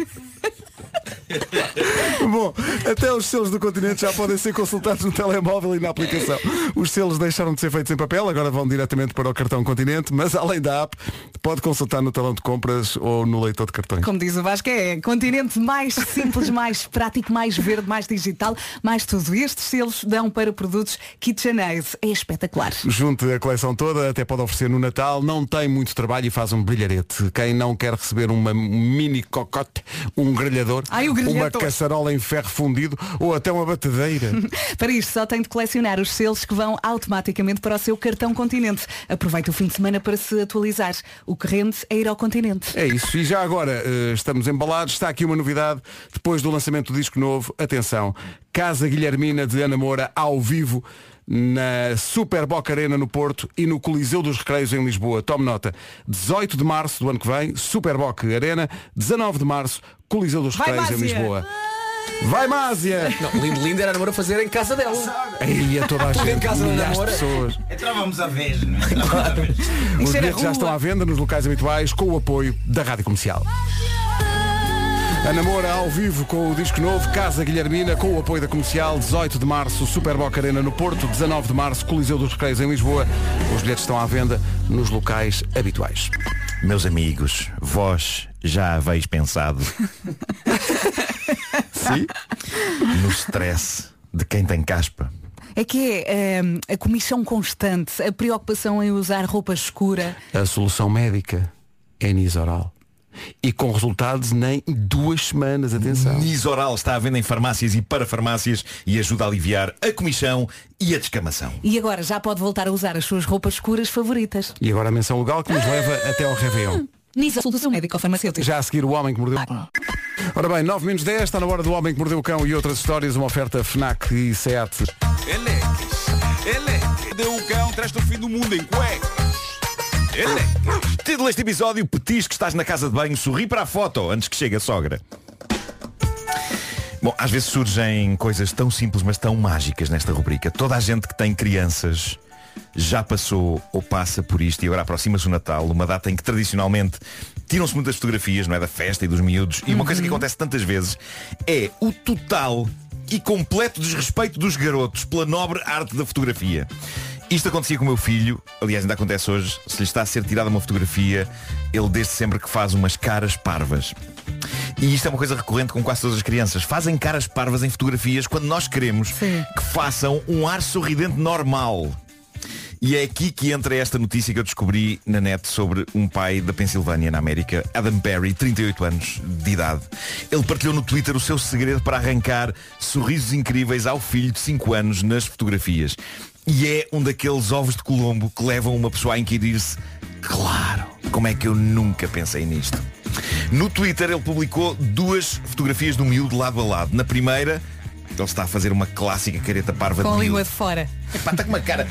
*laughs* Bom, até os selos do continente já podem ser consultados no telemóvel e na aplicação. Os selos deixaram de ser feitos em papel, agora vão diretamente para o cartão continente, mas além da app, pode consultar no talão de compras ou no leitor de cartões. Como diz o Vasco, é continente mais simples, mais prático, mais verde, mais digital, mais tudo. Estes selos dão para produtos KitchenAid. É espetacular. Junte a coleção toda, até pode oferecer no Natal, não tem muito trabalho e faz um brilharete. Quem não quer receber uma mini cocote, um grelhador, Ai, uma caçarola em ferro fundido ou até uma batedeira. *laughs* Para isto só tem de colecionar os selos que vão automaticamente para o seu cartão continente. Aproveite o fim de semana para se atualizar. O que rende é ir ao continente. É isso. E já agora eh, estamos embalados. Está aqui uma novidade. Depois do lançamento do disco novo, atenção, Casa Guilhermina de Ana Moura ao vivo na Super Boca Arena no Porto e no Coliseu dos Recreios em Lisboa. Tome nota. 18 de março do ano que vem, Super Boca Arena. 19 de março, Coliseu dos Vai, Recreios em Másia! Lisboa. Vai Másia! Não, lindo, lindo era a namora fazer em casa dela. Aí a toda a Tudo em gente, casa da namora. pessoas. Entrávamos à vez, não é? Vez. Os bilhetes já estão à venda nos locais habituais com o apoio da Rádio Comercial. A Namora ao vivo com o disco novo Casa Guilhermina com o apoio da comercial 18 de março Super Boca Arena no Porto 19 de março Coliseu dos Recreios em Lisboa Os bilhetes estão à venda nos locais habituais Meus amigos, vós já haveis pensado *laughs* Sim? no stress de quem tem caspa? É que é hum, a comissão constante, a preocupação em usar roupa escura. A solução médica é Nisoral E com resultados nem duas semanas, atenção Nisoral está à venda em farmácias e para farmácias e ajuda a aliviar a comichão e a descamação. E agora já pode voltar a usar as suas roupas escuras favoritas. E agora a menção legal que nos leva até ao Réveillon Nisa Solução Médica Farmacêutica. Já a seguir o Homem que Mordeu Ora bem, 9 menos 10 Está na hora do Homem que Mordeu o Cão E outras histórias Uma oferta FNAC e SEAT Eleques, Eleques, deu o cão, traz-te o fim do mundo em cuecas. *laughs* Título deste episódio, Petis que estás na casa de banho, sorri para a foto antes que chegue a sogra. Bom, às vezes surgem coisas tão simples, mas tão mágicas nesta rubrica. Toda a gente que tem crianças já passou ou passa por isto e agora aproxima-se o Natal, uma data em que tradicionalmente tiram-se muitas fotografias, não é? Da festa e dos miúdos. E uma coisa que acontece tantas vezes é o total e completo desrespeito dos garotos pela nobre arte da fotografia. Isto acontecia com o meu filho, aliás ainda acontece hoje, se lhe está a ser tirada uma fotografia, ele desde sempre que faz umas caras parvas. E isto é uma coisa recorrente com quase todas as crianças. Fazem caras parvas em fotografias quando nós queremos que façam um ar sorridente normal. E é aqui que entra esta notícia que eu descobri na net sobre um pai da Pensilvânia, na América, Adam Perry, 38 anos de idade. Ele partilhou no Twitter o seu segredo para arrancar sorrisos incríveis ao filho de 5 anos nas fotografias. E é um daqueles ovos de Colombo que levam uma pessoa a inquirir-se Claro, como é que eu nunca pensei nisto? No Twitter ele publicou duas fotografias do miúdo lado a lado. Na primeira, Ele está a fazer uma clássica careta parva Com a de língua miúdo. de fora. Epá, está com uma cara.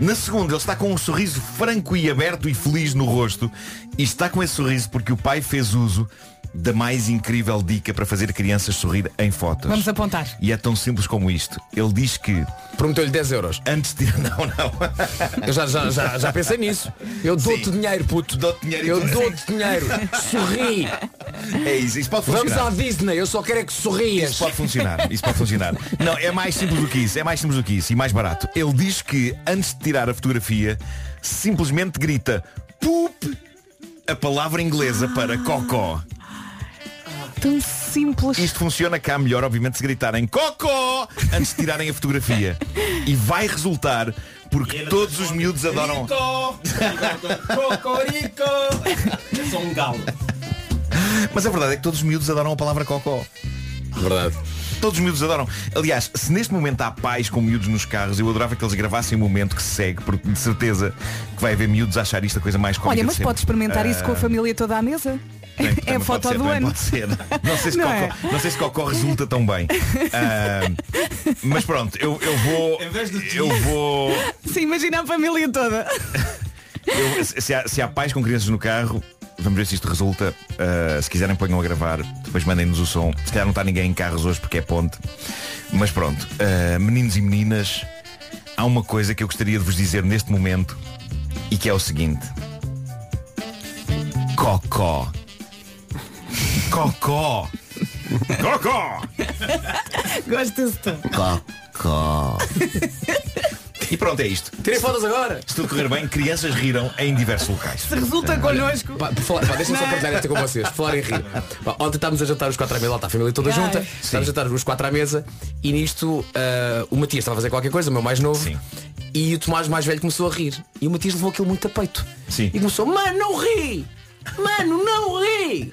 Na segunda, ele está com um sorriso franco e aberto e feliz no rosto. E está com esse sorriso porque o pai fez uso da mais incrível dica para fazer crianças sorrir em fotos. Vamos apontar. E é tão simples como isto. Ele diz que. Prometeu-lhe 10 euros. Antes de. *laughs* Não, não. Eu já, já, já, já pensei nisso. Eu dou-te dinheiro, puto. Dou-te dinheiro e Eu dou-te dinheiro. Sorri. É isso, isso pode Vamos funcionar. à Disney, eu só quero é que sorrias. Isso pode funcionar, isso pode funcionar. Não, é mais simples do que isso, é mais simples do que isso e mais barato. Ele diz que antes de tirar a fotografia, simplesmente grita poop, a palavra inglesa para cocó. Tão simples. Isto funciona cá melhor, obviamente, se gritarem cocó antes de tirarem a fotografia. E vai resultar porque todos os miúdos adoram. Cocorico! Eu sou um galo. Mas a verdade é que todos os miúdos adoram a palavra cocó. Verdade. Todos os miúdos adoram. Aliás, se neste momento há pais com miúdos nos carros, eu adorava que eles gravassem o momento que se segue, porque de certeza que vai haver miúdos a achar isto a coisa mais cómica Olha, mas podes experimentar isso com a Ah, família toda à mesa. *laughs* É a foto ser, do ano. Pode ser. *laughs* Não sei se, Não cocó, é? não sei se cocó resulta tão bem. *laughs* Ah, mas pronto, eu, eu vou. Eu vou. Sim, imagina a família toda. eu- se, há, se há pais com crianças no carro, vamos ver se isto resulta. Ah, se quiserem ponham a gravar, depois mandem-nos o som. Se calhar não está ninguém em carros hoje porque é ponte. Mas pronto, ah, meninos e meninas, há uma coisa que eu gostaria de vos dizer neste momento e que é o seguinte. Cocó. Cocó. Cocó. Gosto desse tom. Cocó. E pronto, é isto. Tirem fotos agora. Se tudo correr bem, crianças riram em diversos locais. Se resulta connosco. Pá, por falar- pá, Deixa-me só é? partilhar esta com vocês. Por falar em rir. Pá, ontem estávamos a jantar os quatro à mesa, lá está a família toda Ai. junta. Estávamos a jantar os quatro à mesa e nisto ah, o Matias estava a fazer qualquer coisa, o meu mais novo. E o Tomás mais velho começou a rir. E o Matias levou aquilo muito a peito. Sim. E começou, mano, não ri! Mano, não ri!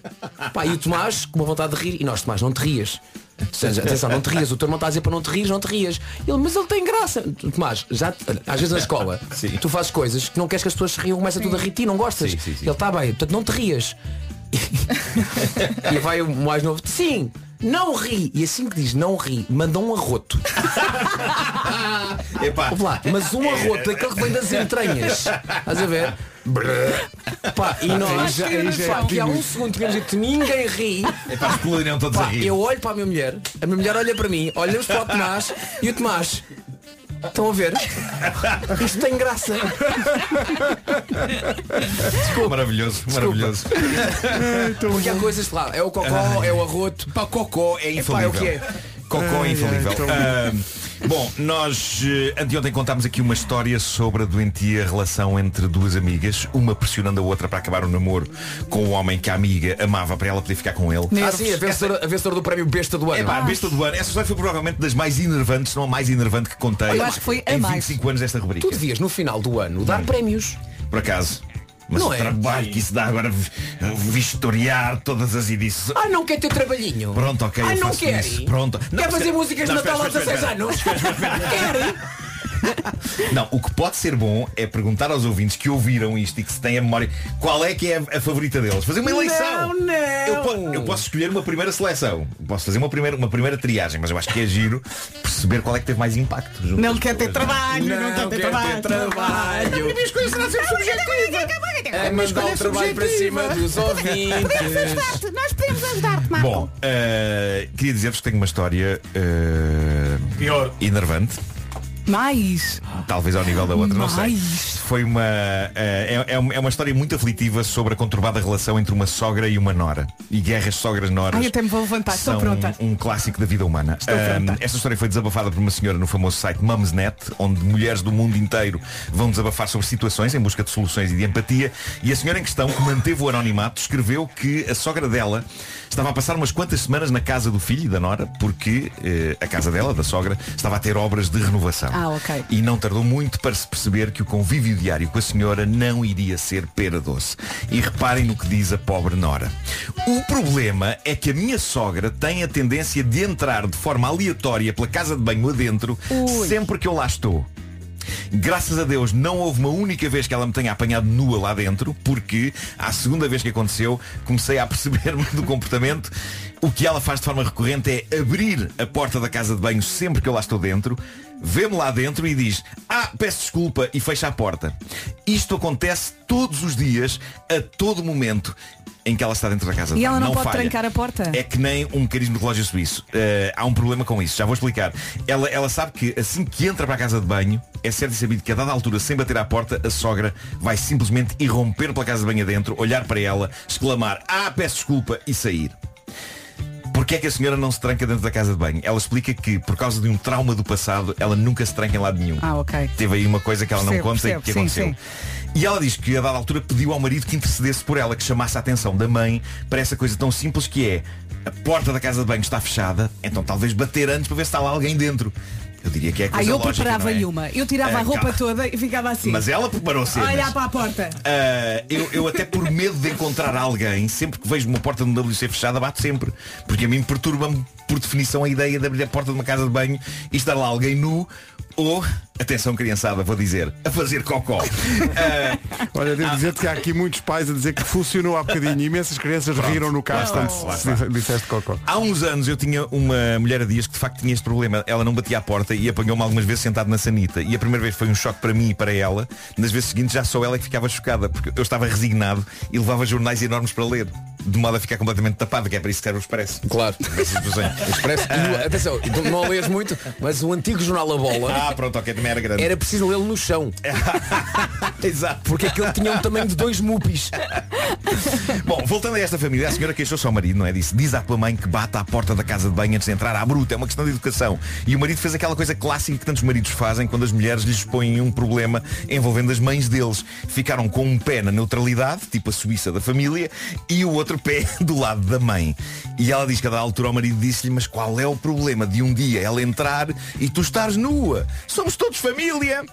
Pá, e o Tomás, com uma vontade de rir, e nós, Tomás, não te rias. Seja, atenção, não te rias, o teu irmão está a dizer para não te rir, não te rias. Ele, mas ele tem graça. Tomás, já, às vezes na escola, tu fazes coisas que não queres que as pessoas se riam, começa tudo a rir ti, não gostas. Ele está bem, portanto não te rias. *laughs* e vai o mais novo, sim, não ri. E assim que diz não ri, manda um arroto. *laughs* Epá. Lá, mas um arroto, aquele que vem das entranhas. Estás a ver? Pá, e nós, já- já é que há um segundo tínhamos dito ninguém ri. Explodiriam todos Pá, a rir. eu olho para a minha mulher, a minha mulher olha para mim, olhamos para o Tomás e o Tomás. Estão a ver? Isto tem graça. Maravilhoso, maravilhoso. Porque há coisas lá, é o cocó, é o arroto. Pá, cocó é Epá, é o infalível. que é. Cocó é infalível. Ah, bom, nós eh, anteontem contámos aqui uma história sobre a doentia relação entre duas amigas, uma pressionando a outra para acabar o namoro com o homem que a amiga amava para ela poder ficar com ele. Ah, sim, a vencedora, a vencedora do prémio Besta do ano. É pá, besta do ano. Essa história foi provavelmente das mais enervantes, se não a mais enervante que contei Eu acho que foi a em mais. 25 anos desta rubrica. Tu devias, no final do ano, dar prémios. Por acaso. Mas Não o é? trabalho que isso dá agora vi- vistoriar todas as edições. Ah, não quer ter trabalhinho. Pronto, ok. Ah, não quer? Pronto. Quer fazer espera- músicas de não, Natal aos espera, 16 espera. anos? Quer? *laughs* Não, o que pode ser bom é perguntar aos ouvintes que ouviram isto e que se têm a memória qual é que é a, favorita deles. Fazer uma eleição. Não, não. Eu, po- eu posso escolher uma primeira seleção. Posso fazer uma primeira, uma primeira triagem, mas eu acho que é giro perceber qual é que teve mais impacto. Não quer ter trabalho, não, quer ter trabalho. trabalho. A minha escolha será sempre subjetiva. É mandar o trabalho para cima dos ouvintes. Nós podemos ajudar-te, Marco. Bom, eh, queria dizer-vos que tenho uma história eh, Pior. enervante. Mais. Talvez ao nível da outra, não sei. Mais. Foi uma. eh, é, é uma- é uma história muito aflitiva sobre a conturbada relação entre uma sogra e uma nora. E guerras sogras-noras. Ai, até me vou levantar, estou pronta. um clássico da vida humana. Pronta. esta história foi desabafada por uma senhora no famoso site Mumsnet, onde mulheres do mundo inteiro vão desabafar sobre situações em busca de soluções e de empatia. E a senhora em questão, que manteve o anonimato, escreveu que a sogra dela estava a passar umas quantas semanas na casa do filho e da nora, porque eh, a casa dela, da sogra, estava a ter obras de renovação. Ah, ok. E não tardou muito para se perceber que o convívio diário com a senhora não iria ser pera doce. E reparem no que diz a pobre Nora. O problema é que a minha sogra tem a tendência de entrar de forma aleatória pela casa de banho adentro sempre que eu lá estou. Graças a Deus não houve uma única vez que ela me tenha apanhado nua lá dentro, porque à segunda vez que aconteceu comecei a perceber-me do comportamento. O que ela faz de forma recorrente é abrir a porta da casa de banho sempre que eu lá estou dentro, vê-me lá dentro e diz, ah, peço desculpa e fecha a porta. Isto acontece todos os dias, a todo momento em que ela está dentro da casa E ela não, pode falha. trancar a porta? É que nem um mecanismo de relógio suíço. Eh, há um problema com isso, já vou explicar. Ela, ela sabe que assim que entra para a casa de banho, é certo e sabido que a dada altura, sem bater à porta, a sogra vai simplesmente irromper pela casa de banho adentro, olhar para ela, exclamar, ah, peço desculpa e sair. Porquê é que a senhora não se tranca dentro da casa de banho? Ela explica que, por causa de um trauma do passado, ela nunca se tranca em lado nenhum. Ah, ok. Teve aí uma coisa que ela Percebo, não conta percebo, e que sim, aconteceu. sim. E ela diz que a dada altura pediu ao marido que intercedesse por ela, que chamasse a atenção da mãe para essa coisa tão simples que é a porta da casa de banho está fechada, então talvez bater antes para ver se está lá alguém dentro. Eu diria que é a Ah, coisa eu lógica, preparava-lhe não é? uma. Eu tirava Ah, a roupa calma. toda e ficava assim. Mas ela preparou cenas. Olhar para a porta. Ah, eu, eu até por medo de encontrar alguém, sempre que vejo uma porta no WC fechada, bato sempre. Porque a mim perturba-me, por definição, a ideia de abrir a porta de uma casa de banho e estar lá alguém nu ou, atenção criançada, vou dizer, a fazer cocó. *laughs* Ah, Olha, devo dizer-te que há aqui muitos pais a dizer que funcionou há bocadinho. Imensas crianças riram no carro se disseste cocó. Há uns anos eu tinha uma mulher a dias que de facto tinha este problema. Ela não batia à porta e apanhou-me algumas vezes sentado na sanita. E a primeira vez foi um choque para mim e para ela. Nas vezes seguintes já só ela que ficava chocada, porque eu estava resignado e levava jornais enormes para ler. De modo a ficar completamente tapado, que é para isso que serve o expresso. Claro. Expresso. E o- atenção, tu não lês muito, mas o antigo jornal A Bola Ah, pronto, ok, também era grande. era preciso lê-lo no chão. *laughs* Exato. Porque aquele tinha um tamanho de dois mupis. *laughs* Bom, voltando a esta família, a senhora queixou-se ao marido, não é? Disse, diz à tua mãe que bata à porta da casa de banho antes de entrar à bruta, é uma questão de educação. E o marido fez aquela coisa clássica que tantos maridos fazem quando as mulheres lhes põem um problema envolvendo as mães deles. Ficaram com um pé na neutralidade, tipo a Suíça da família, e o outro pé *laughs* do lado da mãe. E ela diz que a da altura o marido disse-lhe, mas qual é o problema de um dia ela entrar e tu estares nua? Somos todos família!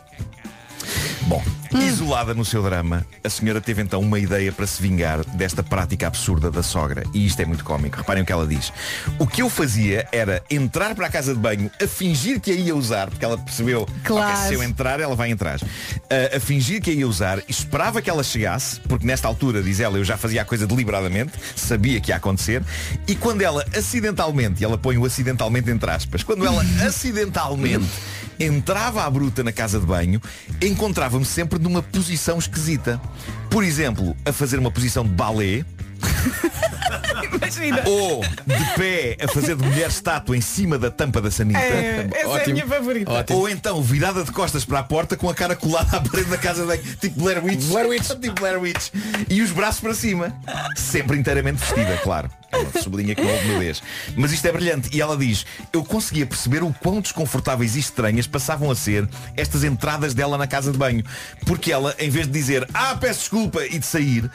Bom, isolada no seu drama, a senhora teve então uma ideia para se vingar desta prática absurda da sogra. E isto é muito cómico. Reparem o que ela diz. O que eu fazia era entrar para a casa de banho a fingir que a ia usar, porque ela percebeu Claro. "Ok, se eu entrar, ela vai entrar. Ah, a fingir que a ia usar, esperava que ela chegasse, porque nesta altura, diz ela, eu já fazia a coisa deliberadamente, sabia que ia acontecer, e quando ela acidentalmente, e ela põe o acidentalmente entre aspas, quando ela *laughs* acidentalmente entrava à bruta na casa de banho, encontrava-me sempre numa posição esquisita. Por exemplo, a fazer uma posição de balé, *laughs* Imagina. ou de pé a fazer de mulher estátua em cima da tampa da sanita. É, essa é a Ótimo. minha favorita. Ou então virada de costas para a porta com a cara colada à parede da casa de banho, tipo Blair Witch. Blair Witch. *laughs* tipo Blair Witch. E os braços para cima. Sempre inteiramente vestida, claro. Ela sublinha que não houve nudez. Mas isto é brilhante. E ela diz, eu conseguia perceber o quão desconfortáveis e estranhas passavam a ser estas entradas dela na casa de banho. Porque ela, em vez de dizer, ah, peço desculpa, e de sair,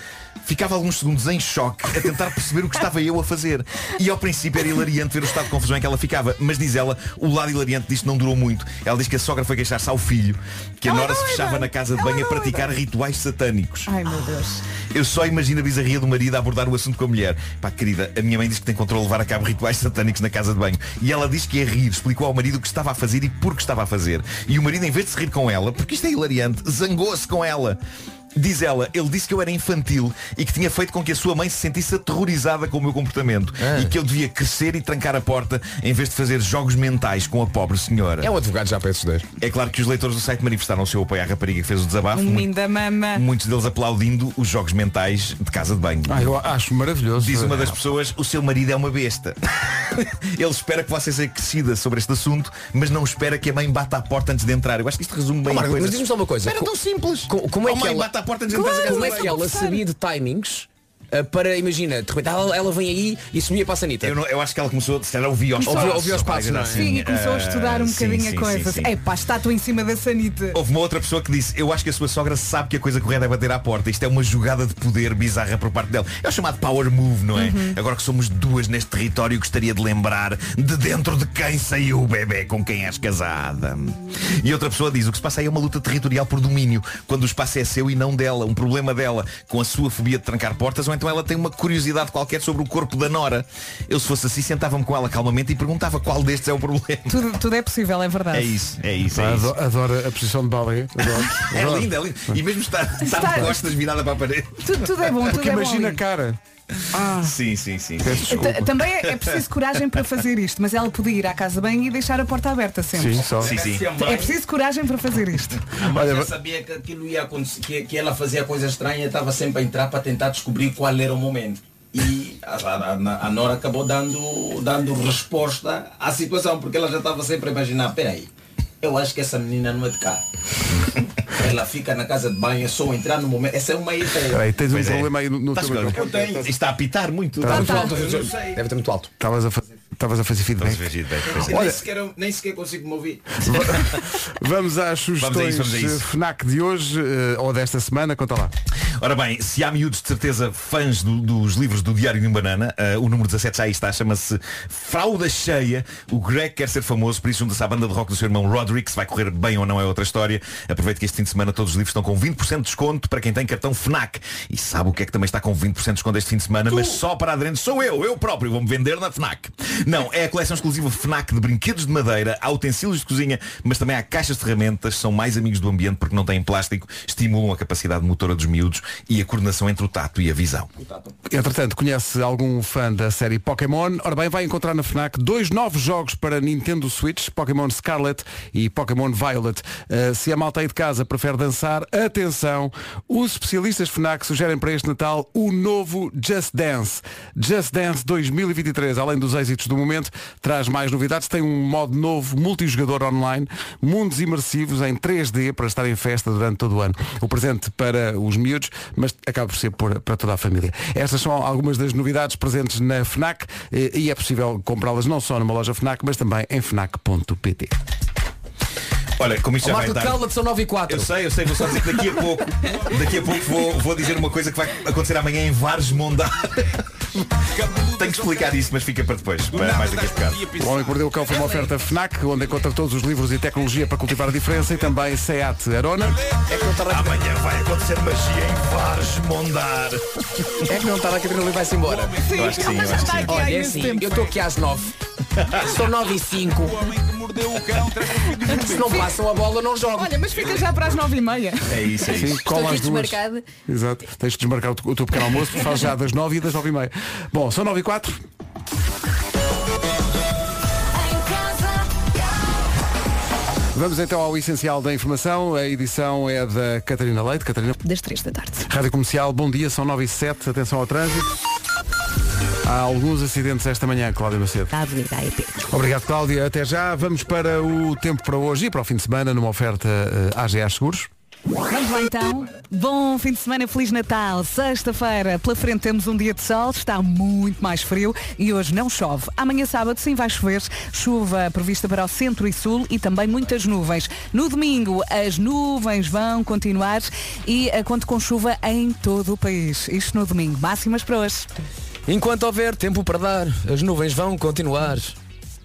ficava alguns segundos em choque a tentar perceber o que estava eu a fazer. E ao princípio era hilariante ver o estado de confusão em que ela ficava. Mas diz ela, o lado hilariante disto não durou muito. Ela diz que a sogra foi queixar-se ao filho que a Ela Nora se doida. fechava na casa de banho a doida. praticar rituais satânicos. Ai meu Deus. Eu só imagino a bizarria do marido a abordar o assunto com a mulher. Pá, querida, a minha mãe diz que tem controle de levar a cabo rituais satânicos na casa de banho. E ela diz que é rir, explicou ao marido o que estava a fazer e por que estava a fazer. E o marido, em vez de se rir com ela, porque isto é hilariante, zangou-se com ela. Diz ela, ele disse que eu era infantil e que tinha feito com que a sua mãe se sentisse aterrorizada com o meu comportamento Ah. e que eu devia crescer e trancar a porta em vez de fazer jogos mentais com a pobre senhora. É um advogado já para esses dois. É claro que os leitores do site manifestaram o seu apoio à rapariga que fez o desabafo. Um muito- menino da mama. Muitos deles aplaudindo os jogos mentais de casa de banho. Ah, eu acho maravilhoso. Diz uma das pessoas, o seu marido é uma besta. *laughs* Ele espera que você seja crescida sobre este assunto, mas não espera que a mãe bata à porta antes de entrar. Eu acho que isto resume bem Oh, a Marco, coisa. mas diz-me só uma coisa. Era tão simples. co- como é Oh, que mãe, ela... porta de casa Como é que ela sabia de timings para, imagina, de repente ela, ela vem aí e sumia para a sanita. Eu, não- eu acho que ela começou, se calhar ouviu aos passos. ouviu aos passos, não é? assim. Sim, e começou a estudar um sim, bocadinho sim, a coisa. sim, sim. É pá, estátua em cima da sanita. Houve uma outra pessoa que disse Eu acho que a sua sogra sabe que a coisa correta é bater à porta Isto é uma jogada de poder bizarra por parte dela É o chamado power move, não é? Agora que somos duas neste território Gostaria de lembrar De dentro de quem saiu o bebê Com quem és casada E outra pessoa diz O que se passa aí é uma luta territorial por domínio Quando o espaço é seu e não dela Um problema dela com a sua fobia de trancar portas Ou então então ela tem uma curiosidade qualquer sobre o corpo da Nora. Eu se fosse assim sentava-me com ela calmamente e perguntava qual destes é o problema. Tudo, tudo é possível, é verdade. É isso, é isso, é isso. ado- Adoro a posição de balé. *laughs* Adoro. É lindo, é lindo. E mesmo estar, de costas virada para a parede. Tudo, tudo é bom, tudo Porque é bom. imagina a ali. Cara. Sim, sim, sim. T- Também é é preciso coragem para fazer isto, mas ela podia ir à casa bem e deixar a porta aberta sempre. Sim, só. Sim, sim. É preciso coragem para fazer isto. Mas eu sabia que aquilo ia acontecer, que, que ela fazia coisa estranha, estava sempre a entrar para tentar descobrir qual era o momento. E a, a- a Nora acabou dando, dando resposta à situação, porque ela já estava sempre a imaginar, peraí, eu acho que essa menina não é de cá. *laughs* ela fica na casa de banho, é só entrar no momento. Essa é uma ideia. Peraí, tens um Pois é. problema aí no, no Estás teu com- microfone. Eu tenho. Isto está a apitar muito. Tá. Muito alto, Eu não sei. deve ter muito alto. Estavas a fazer, estavas a fazer feedback. A ver, feedback, é. nem, sequer, nem sequer consigo me ouvir. *laughs* Vamos às sugestões Vamos a isso, vamos a isso. eh, FNAC de hoje eh, ou desta semana, conta lá. Ora bem, se há miúdos de certeza fãs do- dos livros do Diário de um Banana, eh, o número 17 já aí está, chama-se Frauda Cheia. O Greg quer ser famoso, por isso junta-se à banda de rock do seu irmão Roderick, se vai correr bem ou não é outra história. Aproveite que este fim de semana todos os livros estão com 20% de desconto para quem tem cartão FNAC. E sabe o que é que também está com 20% de desconto este fim de semana, mas só para aderentes sou eu, eu próprio, vou-me vender na FNAC. Não, é a coleção exclusiva FNAC de brinquedos de madeira, há utensílios de cozinha, mas também há caixas de ferramentas, são mais amigos do ambiente porque não têm plástico, estimulam a capacidade motora dos miúdos e a coordenação entre o tato e a visão. Entretanto, conhece algum fã da série Pokémon? Ora bem, vai encontrar na FNAC dois novos jogos para Nintendo Switch, Pokémon Scarlet e Pokémon Violet. Uh, se a malta aí de casa prefere dançar, atenção, os especialistas FNAC sugerem para este Natal o novo Just Dance. Just Dance 2023, além dos êxitos do momento, traz mais novidades. Tem um modo novo, multijogador online, mundos imersivos em 3D para estar em festa durante todo o ano. O presente para os miúdos, mas acaba por ser para toda a família. Estas são algumas das novidades presentes na FNAC eh, e é possível comprá-las não só numa loja FNAC, mas também em FNAC.pt. Olha, como isto Ó, já vai Marco, tarde. cala-te, são 9 e 4. Eu sei, eu sei, vou só dizer que daqui a pouco, daqui a pouco vou, vou dizer uma coisa que vai acontecer amanhã em Vares Mondar. Tenho que explicar isso, mas fica para depois, para mais daqui a bocado. O Homem que Mordeu o Cão foi uma oferta FNAC, onde encontra todos os livros e tecnologia para cultivar a diferença e também SEAT Arona. Amanhã vai acontecer magia em Vares Mondar. É que não está a Catarina vai-se embora. Eu acho que sim, eu acho que sim. Olha, é assim, eu estou aqui às 9. São 9 e 5. O homem que mordeu o cão. Se não passam a bola, não jogo. Olha, mas fica já para as nove e meia. É isso, é Sim, isso. cola aqui as duas. desmarcada. Exato. Tens de desmarcar o teu- pequeno almoço, faz já das 9 e das 9 e meia. Bom, são 9 e 4. Vamos então ao essencial da informação. A edição é da Catarina Leite. Catarina, Das três da tarde. Rádio Comercial, bom dia, são 9 e 7, atenção ao trânsito. Há alguns acidentes esta manhã, Cláudia Macedo. Da Avenida AEP. Obrigado, Cláudia. Até já. Vamos para o tempo para hoje e para o fim de semana numa oferta eh, AGA Seguros. Vamos lá então. Bom fim de semana, Feliz Natal. Sexta-feira, pela frente temos um dia de sol, está muito mais frio e hoje não chove. Amanhã sábado sim vai chover, chuva prevista para o centro e sul e também muitas nuvens. No domingo as nuvens vão continuar e eh, conto com chuva em todo o país. Isto no domingo. Máximas para hoje. Enquanto houver tempo para dar, as nuvens vão continuar.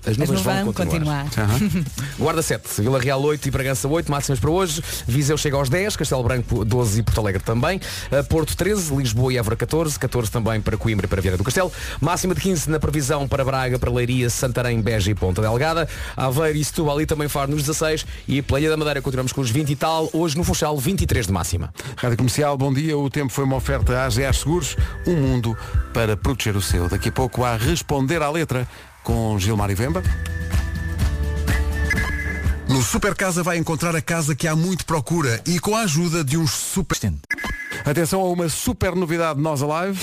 As As nuvens vão vão continuar. continuar. *laughs* Guarda 7, Vila Real 8 e Bragança 8, máximas para hoje. Viseu chega aos 10, Castelo Branco 12 e Porto Alegre também. Uh, Porto 13, Lisboa e Évora 14, 14 também para Coimbra e para Vieira do Castelo. Máxima de 15 na previsão para Braga, para Leiria, Santarém, Beja e Ponta Delgada. Aveiro e Setúbal ali também Faro nos 16 e Playa da Madeira continuamos com os 20 e tal. Hoje no Funchal 23 de máxima. Rádio Comercial, bom dia. O tempo foi uma oferta AGA Seguros, um mundo para proteger o seu. Daqui a pouco há Responder à Letra com Gilmar e Vemba. No Super Casa vai encontrar a casa que há muito procura e com a ajuda de uns super... Atenção a uma super novidade Nós Alive.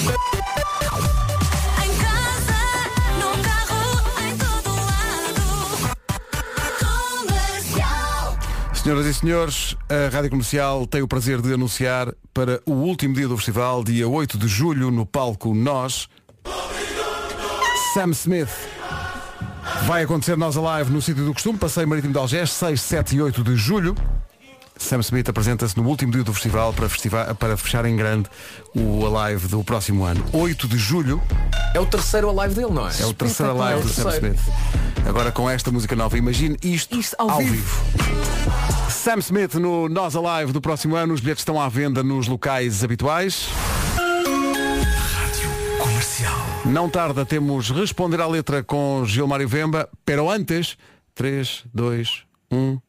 Senhoras e senhores, a Rádio Comercial tem o prazer de anunciar para o último dia do festival, dia 8 de julho, no palco Nós, Sam Smith. Vai acontecer Nós Alive no sítio do costume, Passeio Marítimo de Algés, 6, 7 e 8 de julho. Sam Smith apresenta-se no último dia do festival para, festiva- para fechar em grande o Alive do próximo ano. 8 de julho É o terceiro live dele, não é? é o terceiro live do Sam. Smith. Agora com esta música nova, imagine isto, Isto ao vivo. Sam Smith no Nós Alive do próximo ano. Os bilhetes estão à venda nos locais habituais. Não tarda, temos responder à letra com Gilmário Vemba, pero antes, 3, 2, 1.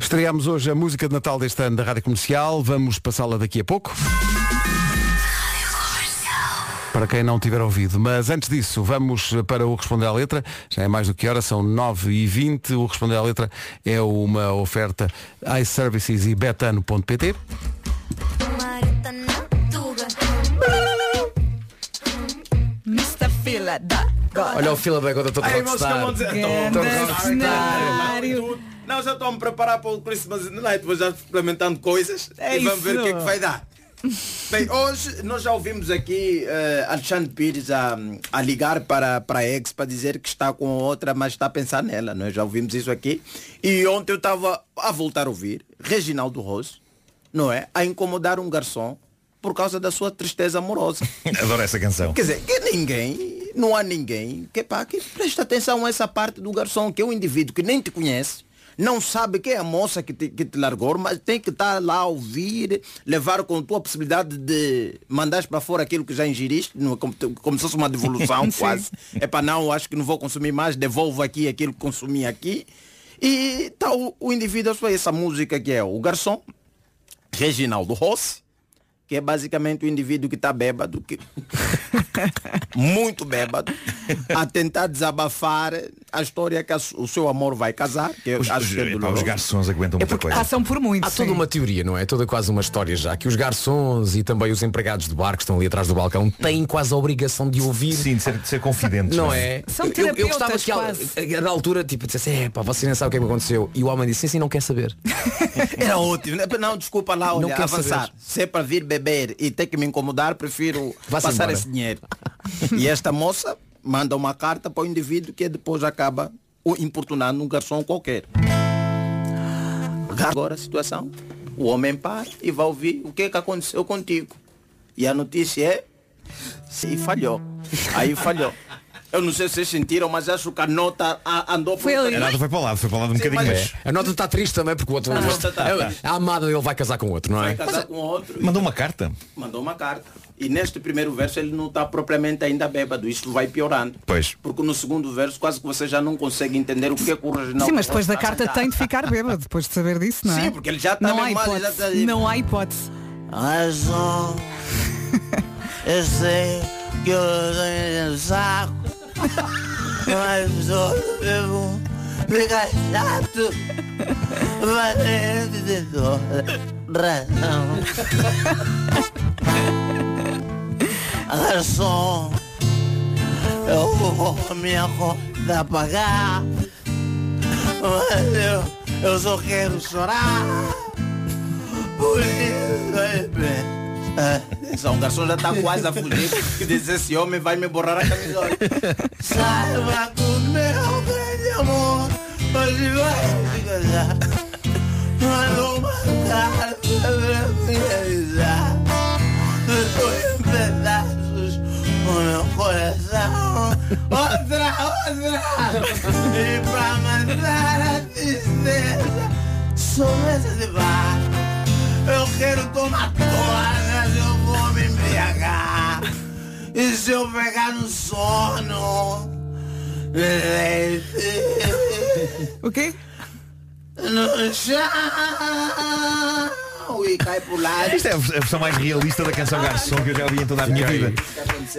Estreamos hoje a música de Natal deste ano da Rádio Comercial, vamos passá-la daqui a pouco. Para quem não tiver ouvido. Mas antes disso, vamos para o Responder à Letra. Já é mais do que hora, são 9h20. O Responder à Letra é uma oferta iServices e betano.pt. Olha o fila da dizer, Grande tô- tô- cenário. Não, já estou a me preparar para o Christmas Night, vou já experimentando coisas É e vamos ver o que é que vai dar. Bem, hoje nós já ouvimos aqui eh, Alexandre Pires a, a ligar para, para a ex para dizer que está com outra, mas está a pensar nela. Nós já ouvimos isso aqui. E ontem eu estava a voltar a ouvir Reginaldo Rose, não é? A incomodar um garçom por causa da sua tristeza amorosa. *laughs* Adoro essa canção. Quer dizer, que ninguém, não há ninguém que, pá, que presta atenção a essa parte do garçom, que é um indivíduo que nem te conhece, não sabe quem é a moça que te, que te largou, mas tem que estar lá a ouvir, levar com a tua possibilidade de mandares para fora aquilo que já ingeriste, como, como se fosse uma devolução *laughs* quase. É para não, acho que não vou consumir mais, devolvo aqui aquilo que consumi aqui. E tá o, o indivíduo, essa música que é o garçom, Reginaldo Rossi, que é basicamente o indivíduo que está bêbado, que... *laughs* muito bêbado, a tentar desabafar a história que a o seu amor vai casar, que eu Os, acho que é os, epá, os garçons aguentam muita coisa. Passam por muito. Há toda uma teoria, não é? Toda quase uma história já, que os garçons e também os empregados de bar que estão ali atrás do balcão têm quase a obrigação de ouvir. Sim, de ser, de ser confidentes. Não não é? São eu, eu gostava que quase. a- na altura tipo dissesse, é pá, você nem sabe o que é que aconteceu. E o homem disse, sim, sim, não quer saber. *laughs* Era ótimo. né? Não, desculpa lá, Não olha, quero avançar. saber. Se é para vir beber e ter que me incomodar, prefiro passar embora. esse dinheiro. e esta moça manda uma carta para o indivíduo que depois acaba o importunando um garçom qualquer. Agora a situação. O homem para e vai ouvir o que é que aconteceu contigo. E a notícia é. E falhou. Aí falhou. Eu não sei se vocês sentiram, mas acho que a nota a- andou por A nota foi para o lado, foi para o lado um Sim, bocadinho. mas- Mas... A nota está triste também porque o outro. A nota tá- tá. a amada dele vai casar com outro, não é? Vai casar com outro. Mandou uma carta. Mandou uma carta. E neste primeiro verso ele não está propriamente ainda bêbado. Isto vai piorando. Pois. Porque no segundo verso quase que você já não consegue entender o que é que o Reginaldo Sim, mas depois da carta tem de ficar bêbado, depois de saber disso, não é? Sim, porque ele já está não há hipótese. já aí. Não há hipótese. *laughs* Eu sei que eu tenho saco. Mas devo ficar chato. Valente de toda razão. Garçom, eu vou minha conta pagar. Mas eu, eu só quero chorar. Por isso é um garçom já está quase a fugir. Que diz esse homem vai me borrar a camisola. Saiba o meu grande amor hoje vai te casar. Mandou uma carta pra me avisar. Estou em pedaços o meu coração. Outra, outra. E pra matar a tristeza, sou mesa de bar. Eu quero tomar todas, E se eu pegar no sono? O quê? No chão e cai por lá. Isto é a versão mais realista da canção Garçom que eu já vi em toda a minha vida.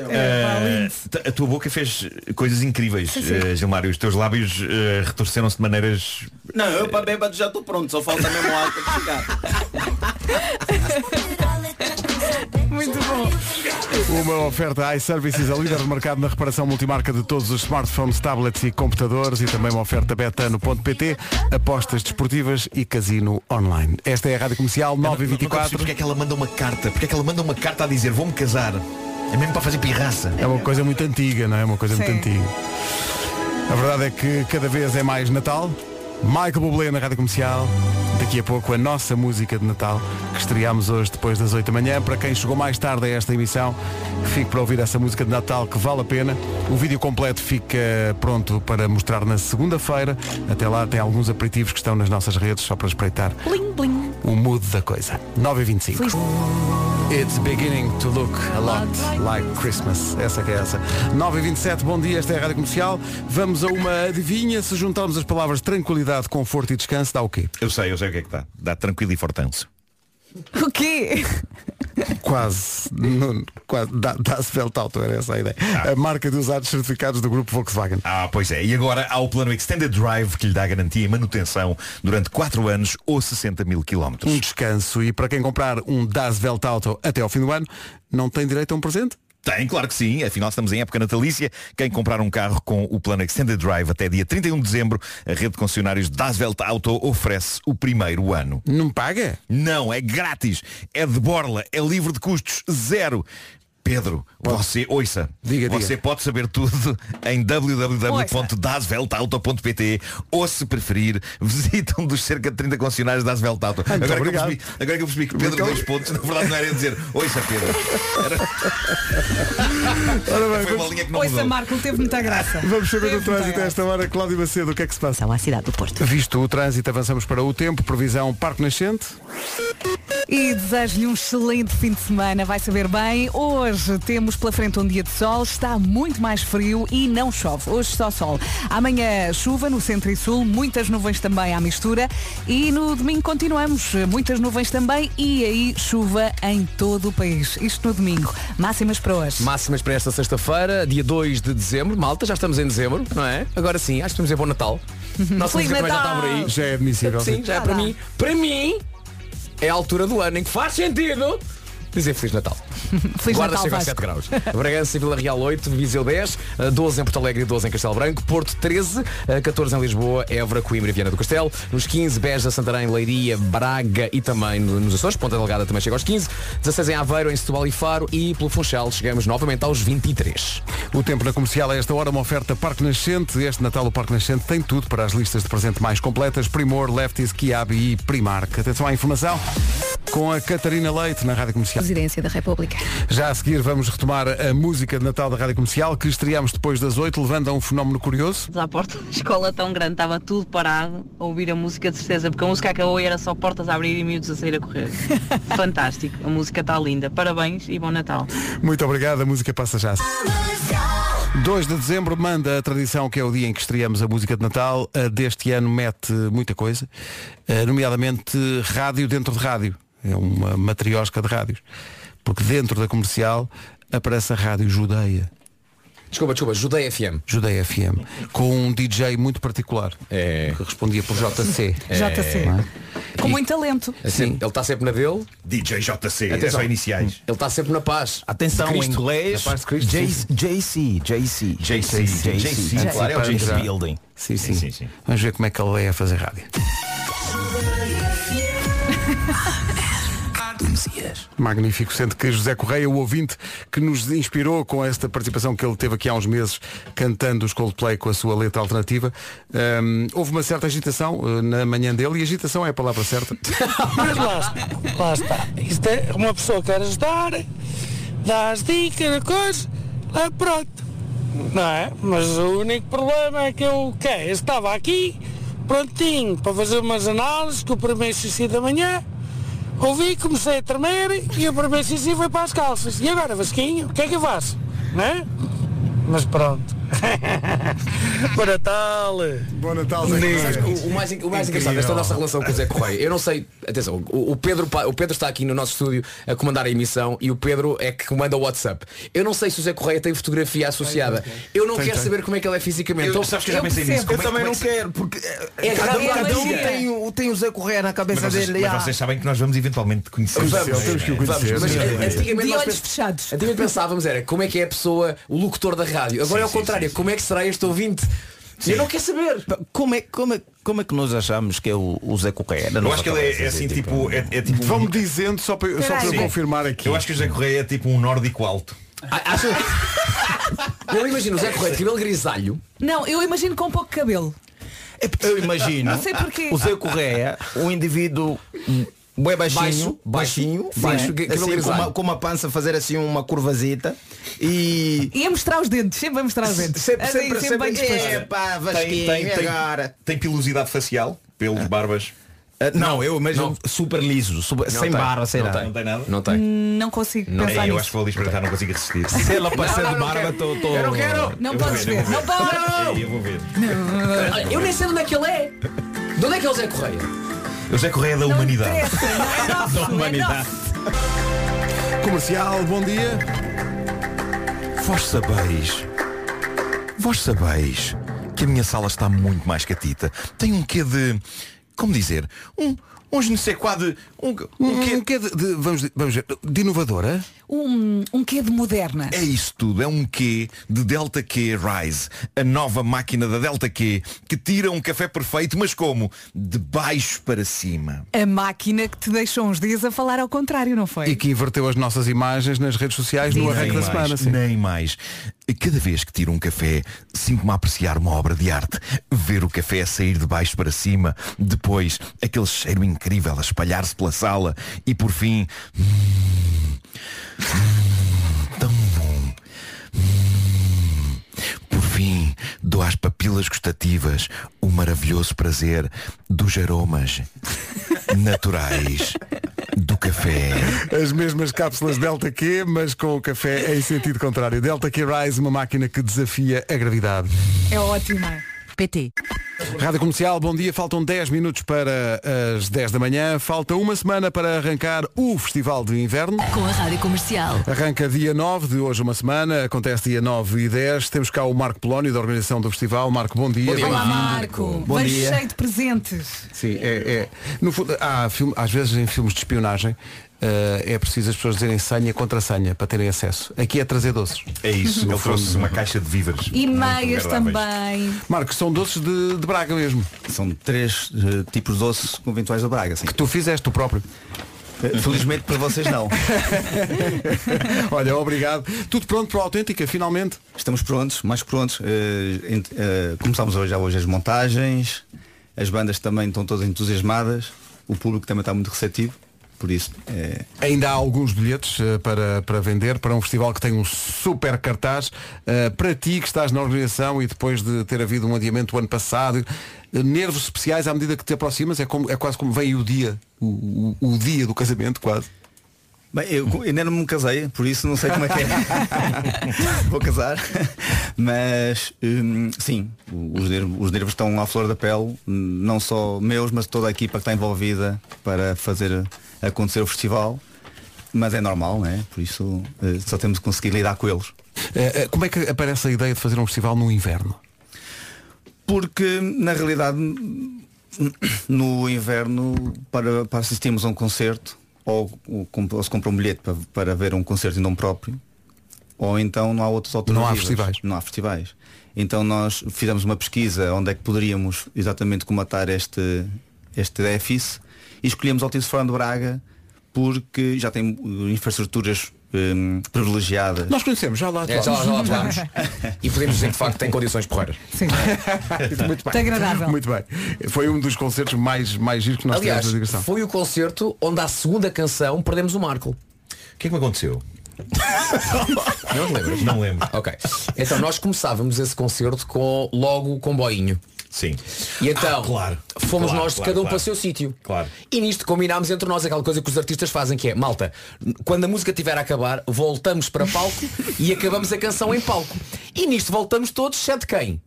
Eh, a tua boca fez coisas incríveis, eh, Gilmário. Os teus lábios eh, retorceram-se de maneiras. Não, eu para bêbado já estou pronto. Só falta mesmo o álcool para chegar. Muito bom. Uma oferta iServices, a líder de mercado na reparação multimarca de todos os smartphones, tablets e computadores e também uma oferta betano.pt, apostas desportivas e casino online. Esta é a Rádio Comercial Não percebi 924. Porque é que ela manda uma carta? Porque é que ela manda uma carta a dizer vou-me casar? É mesmo para fazer pirraça. É uma coisa muito antiga, não é? Uma coisa muito Sim. antiga. A verdade é que cada vez é mais Natal. Michael Bublé na Rádio Comercial. Daqui a pouco a nossa música de Natal, que estreámos hoje depois das 8 da manhã. Para quem chegou mais tarde a esta emissão, fique para ouvir essa música de Natal que vale a pena. O vídeo completo fica pronto para mostrar na segunda-feira. Até lá tem alguns aperitivos que estão nas nossas redes, só para espreitar Bling, bling. o mood da coisa. 9h25. It's beginning to look a lot like Christmas. Essa que é essa. 9h27, bom dia, esta é a Rádio Comercial. Vamos a uma adivinha. Se juntarmos as palavras tranquilidade, conforto e descanso, dá o quê? Eu sei, eu sei o que é que dá. Dá tranquilo e fortanço. O quê? Quase. Nuno, quase. Dá- Dá-se Belt Auto, era essa a ideia. A marca de usados certificados do grupo Volkswagen. Ah, pois é. E agora há o plano Extended Drive que lhe dá garantia e manutenção durante 4 anos ou 60 mil quilómetros. Um descanso. E para quem comprar um Das Auto até ao fim do ano, não tem direito a um presente? Tem, claro que sim. Afinal, estamos em época natalícia. Quem comprar um carro com o plano Extended Drive até dia 31 de dezembro, a rede de concessionários Das Welt Auto oferece o primeiro ano. Não paga? Não, é grátis. É de borla, é livre de custos, zero. Pedro, você, ouça, Diga, você diga. pode saber tudo em www.dasveltauto.pt ou se preferir, visita um dos cerca de 30 concessionários das Welt Auto. Ah, muito agora, que eu obrigado. percebi, agora que eu percebi que Pedro deu os pontos, na verdade não era dizer, ouça Pedro. Ora bem, Foi uma linha que não Ouça, mudou. Marco, teve muita graça. vamos saber Teve do trânsito a esta hora. Cláudio Macedo, o que é que se passa? São à cidade do Porto. Visto o trânsito, avançamos para o tempo. Previsão Parque Nascente. E desejo-lhe um excelente fim de semana, vai saber bem. Hoje temos pela frente um dia de sol, está muito mais frio e não chove. Hoje só sol. Amanhã chuva no centro e sul, muitas nuvens também à mistura. E no domingo continuamos, muitas nuvens também e aí chuva em todo o país. Isto no domingo. Máximas para hoje. Máximas para esta sexta-feira, dia 2 de dezembro. Malta, já estamos em dezembro, não é? Agora sim, acho que podemos dizer bom Natal. *laughs* Nossa Feliz música também já Natal! está por aí. Já é admissível. Sim, já é Já para mim. Para mim, é a altura do ano em que faz sentido dizer Feliz Natal. *laughs* Feliz Guarda Natal, chega a Vasco. 7 graus. Bragança e Vila Real 8, Viseu 10, eh, 12 em Porto Alegre e 12 em Castelo Branco, Porto 13, eh, 14 em Lisboa, Évora, Coimbra e Viana do Castelo, nos 15 Beja, Santarém, Leiria, Braga e também no- nos Açores, Ponta Delgada também chega aos 15, 16 em Aveiro, em Setúbal e Faro e pelo Funchal chegamos novamente aos 23. O tempo na comercial a esta hora, uma oferta Parque Nascente. Este Natal o Parque Nascente tem tudo para as listas de presente mais completas. Primor, Lefties, Kiabi e Primark. Atenção à informação com a Catarina Leite na Rádio Comercial. Presidência da República. Já a seguir vamos retomar a música de Natal da Rádio Comercial que estreámos depois das 8, levando a um fenómeno curioso. à porta da escola tão grande, estava tudo parado a ouvir a música de certeza, porque a música acabou e era só portas a abrir e miúdos a sair a correr. *laughs* Fantástico, a música está linda. Parabéns e bom Natal. Muito obrigado, a música passa já. 2 de dezembro manda a tradição que é o dia em que estreamos a música de Natal. A deste ano mete muita coisa, eh, nomeadamente rádio dentro de rádio. É uma matriosca de rádios. Porque dentro da comercial aparece a rádio Judeia. Desculpa, desculpa, Judeia FM. Judeia FM. Com um DJ muito particular. É. Que respondia por JC. JC. Não é? Com muito talento. Assim, ele está sempre na dele. DJ JC, é Atenção. só iniciais. Ele está sempre na paz. Atenção, em inglês, Na paz de Cristo. J- sim. JC, JC, JC, JC, claro, é o JC JC. Building. Sim, sim, sim, sim. Vamos ver como é que ele é a fazer rádio. *laughs* *laughs* Magnífico, sendo que José Correia, o ouvinte que nos inspirou com esta participação que ele teve aqui há uns meses cantando os Coldplay com a sua letra alternativa, hum, houve uma certa agitação uh, na manhã dele e agitação é a palavra certa. *laughs* Mas lá, está, lá está. Isto é uma pessoa que quer ajudar, dá as dicas, a coisa, lá pronto. Não é? Mas o único problema é que eu que é, eu estava aqui, prontinho, para fazer umas análises com o primeiro xixi da manhã. Ouvi, comecei a tremer e o primeiro xixi foi para as calças. E agora, Vasquinho, o que é que eu faço? Não é? Mas pronto. *laughs* Bom Natal! Bom Natal, que o, o mais, o mais engraçado desta nossa relação com o Zé Correia, eu não sei, atenção, o, o Pedro, o Pedro está aqui no nosso estúdio a comandar a emissão e o Pedro é que comanda o WhatsApp. Eu não sei se o Zé Correia tem fotografia associada. Eu não Tem, quero tem. saber como é que ele é fisicamente. Eu- Então, sabes que eu já pensei nisso. Eu é- também é não que se- quero, porque É cada, raro, cada um é tem, o- tem o Zé Correia na cabeça Mas vocês, dele. mas ah. vocês sabem que nós vamos eventualmente conhecer Vamos, temos que o vamos, conhecer. mas, Sim, eh, antigamente De olhos pens- fechados. Antigamente *laughs* pensávamos era como é que é a pessoa, o locutor da rádio. Agora é o contrário, sim, como é que será este ouvinte? Eu não quero saber. Como é, como, é, como é que nós achamos que é o, o Zé Correia? Eu acho que ele é, é assim, tipo, é, é tipo um- Vão-me dizendo só para, só para eu confirmar aqui. Eu acho que o José Correia é tipo um nórdico alto. Ah, Acho... *laughs* Eu imagino o Zé Correia de cabelo grisalho. Não, eu imagino com pouco cabelo. Eu imagino Não sei porquê. o Zé Correia, um indivíduo bem baixinho, Baixo, baixinho, baixo, baixo, cabelo assim, com, uma, com uma pança fazer assim uma curvazita e E a mostrar os dentes, sempre a mostrar os dentes. sempre, Assim, sempre, sempre bem sempre, disposto. é pá, Tem, Vasquinho, tem, tem, agora. tem pilosidade facial, pelos, barbas. Ah, não, eu imagino super liso, super- Não sem tem, barba, sem não nada. tem. Não tem nada? Não tem. Não consigo Não, pensar eu nisso. acho que vou ali experimentar, não consigo resistir. *laughs* Se ela Não, não, de não barba, estou. Tô... Eu não quero. Não Eu podes ver, eu ver. Não *laughs* podes. Eu vou ver. *laughs* Eu nem sei de onde é que ele é. De onde é que é o Zé Correia? Correia da Humanidade. é Da *laughs* Humanidade. Comercial, bom dia. Vós sabeis, vós sabeis que a minha sala está muito mais catita. Tem um quê de, como dizer, um, um ne sais quoi de, um, Um quê, um quê de, de- vamos, vamos ver, de inovadora? Um, um quê de moderna? É isso tudo, é um quê de Delta Q Rise, a nova máquina da Delta Q que tira um café perfeito, mas como? De baixo para cima. A máquina que te deixou uns dias a falar ao contrário, não foi? E que inverteu as nossas imagens nas redes sociais no arranque da semana. Sim. Nem mais. Cada vez que tiro um café, sinto-me a apreciar uma obra de arte. Ver o café sair de baixo para cima, depois aquele cheiro incrível a espalhar-se pela sala e por fim. tão bom. Por fim, dou às papilas gustativas o maravilhoso prazer dos aromas naturais do café. As mesmas cápsulas Delta Q, mas com o café em sentido contrário. Delta Q Rise, uma máquina que desafia a gravidade. É ótima. PT. Rádio Comercial, bom dia. Faltam 10 minutos para as 10 da manhã. Falta uma semana para arrancar o Festival de Inverno. Com a Rádio Comercial. Arranca dia 9 de hoje uma semana, acontece dia 9 e 10. Temos cá o Marco Polónio da organização do festival. Marco, bom dia. Olá Bem-vindo. Marco, Bom dia. cheio de presentes. Sim, é, é. No fundo, há filme- às vezes em filmes de espionagem eh, é preciso as pessoas dizerem senha contra senha para terem acesso. Aqui é trazer doces. É isso, ele trouxe uma *laughs* caixa de víveres. E meias também. Marco, são doces de, de Braga mesmo. São três eh, tipos de doces conventuais da Braga, sim. Que tu fizeste tu próprio. Eh, Felizmente para vocês não. *laughs* Olha, obrigado. Tudo pronto para a autêntica, finalmente. Estamos prontos, mais que prontos. Ent- eh, começámos hoje, já hoje as montagens, as bandas também estão todas entusiasmadas, o público também está muito receptivo, por isso é, Ainda há alguns bilhetes eh, para, para vender para um festival que tem um super cartaz. Eh, para ti que estás na organização e depois de ter havido um adiamento o ano passado, eh, nervos especiais à medida que te aproximas, é, como, é quase como vem o dia, o, o- o dia do casamento quase. Bem, eu ainda não me casei, por isso não sei como é que é. *laughs* Vou casar. Mas hum, sim, os nervos, os nervos estão à flor da pele, não só meus, mas toda a equipa que está envolvida para fazer acontecer o festival. Mas é normal, né? Por isso eh, só temos que conseguir lidar com eles. Eh, eh, como é que aparece a ideia de fazer um festival no inverno? Porque na realidade no inverno para, para assistirmos a um concerto ou, ou, ou se compra um bilhete para, para ver um concerto em nome próprio ou então não há outras alternativas. festivais. Não há festivais. Então nós fizemos uma pesquisa onde é que poderíamos exatamente comatar este, este déficit e escolhemos Altice de Braga porque já tem uh, infraestruturas hum, privilegiadas. Nós conhecemos, já lá É, já, lá- já lá. E podemos dizer que de facto tem condições porreiras. Sim. *laughs* Muito bem. Muito agradável. Muito bem. Foi um dos concertos mais, mais giros que nós Aliás, tivemos na digressão. foi o concerto onde à segunda canção perdemos o Marco. O que é que me aconteceu? *laughs* Não te lembras? Não lembro. Ok. Então nós começávamos esse concerto com logo o comboinho. Sim. E então Ah, claro. fomos Claro, nós claro, cada um para o seu sítio. Claro. E nisto combinámos entre nós aquela coisa que os artistas fazem que é, malta, quando a música estiver a acabar, voltamos para palco *laughs* e acabamos a canção em palco. E nisto voltamos todos, exceto quem?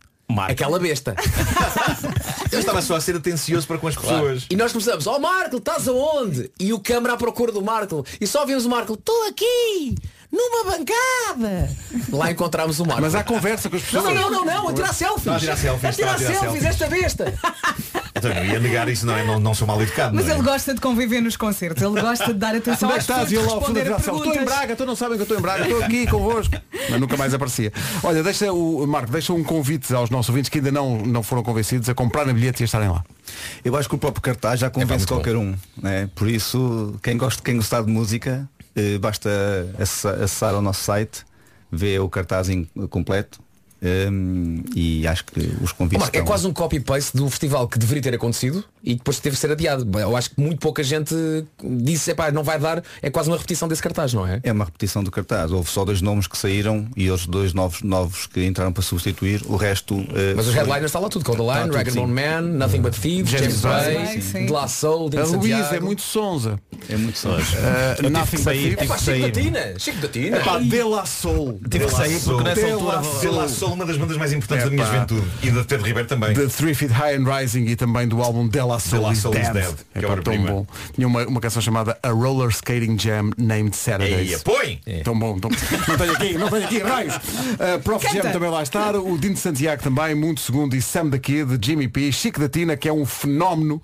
Aquela besta. *laughs* Eu estava só a ser atencioso para com as Claro. pessoas. E nós começamos, ó Marco, estás aonde? E o câmara à procura do Marco. E só vimos o Marco, estou aqui, numa bancada. Lá encontramos o Marco. Mas há conversa com as pessoas. Não, não, não, não, a tirar selfies. Está a tirar selfies, A tirar a tirar selfies, selfies. esta besta. Então eu ia negar isso, não, é? não, não sou mal educado. Mas é? ele gosta de conviver nos concertos, ele gosta de dar atenção Onde é às que estás? pessoas, E de ele ao fundo responder a a dizer, Estou em. Braga, tu não sabem que eu estou em Braga, estou aqui convosco. Mas nunca mais aparecia. Olha, deixa o Marco, deixa um convite aos nossos ouvintes que ainda não, não foram convencidos a comprarem bilhete e a estarem lá. Eu acho que o próprio cartaz já convence muito qualquer um. Né? Por isso, quem gosta, quem gostar de música, basta acessa- acessar ao nosso site, ver o cartaz em- completo hum, e acho que os convites Marco, é estão- quase um copy-paste do festival que deveria ter acontecido e que depois teve que ser adiado. Eu acho que muito pouca gente disse, epá, não vai dar, é quase uma repetição desse cartaz, não é? É uma repetição do cartaz. Houve só dois nomes que saíram e os dois novos, novos que entraram para substituir. O resto. eh, Mas os foi- headliners está lá tudo, Cold Tá Line. Bone Man, Nothing But Thieves, James James Bay, Bay, sim. De La Soul, A Dino Luísa é muito sonza. É muito sonza. Uh, tive nothing que but sair, thieves. tive que Chico da sair. Tina, Chico da Tina. Epá, De La Soul. Tive que sair porque nessa De altura La. De La Soul, uma das bandas mais importantes da minha juventude. E da Pedro Ribeiro também. The Three Feet High and Rising e também do álbum De La Soul, De La is, Soul is Dead. É é pá, tão bom. Tinha uma, uma canção chamada A Roller Skating Jam Named Saturdays. Eia, põe! Tão bom. Tão... Não tenho aqui, não tenho aqui, raios. Uh, Prof Canta. Jam também lá está. O Dino de Santiago também, Mundo Segundo e Sam da Kid, Jimmy P, Chico da Tina, que é um fenómeno.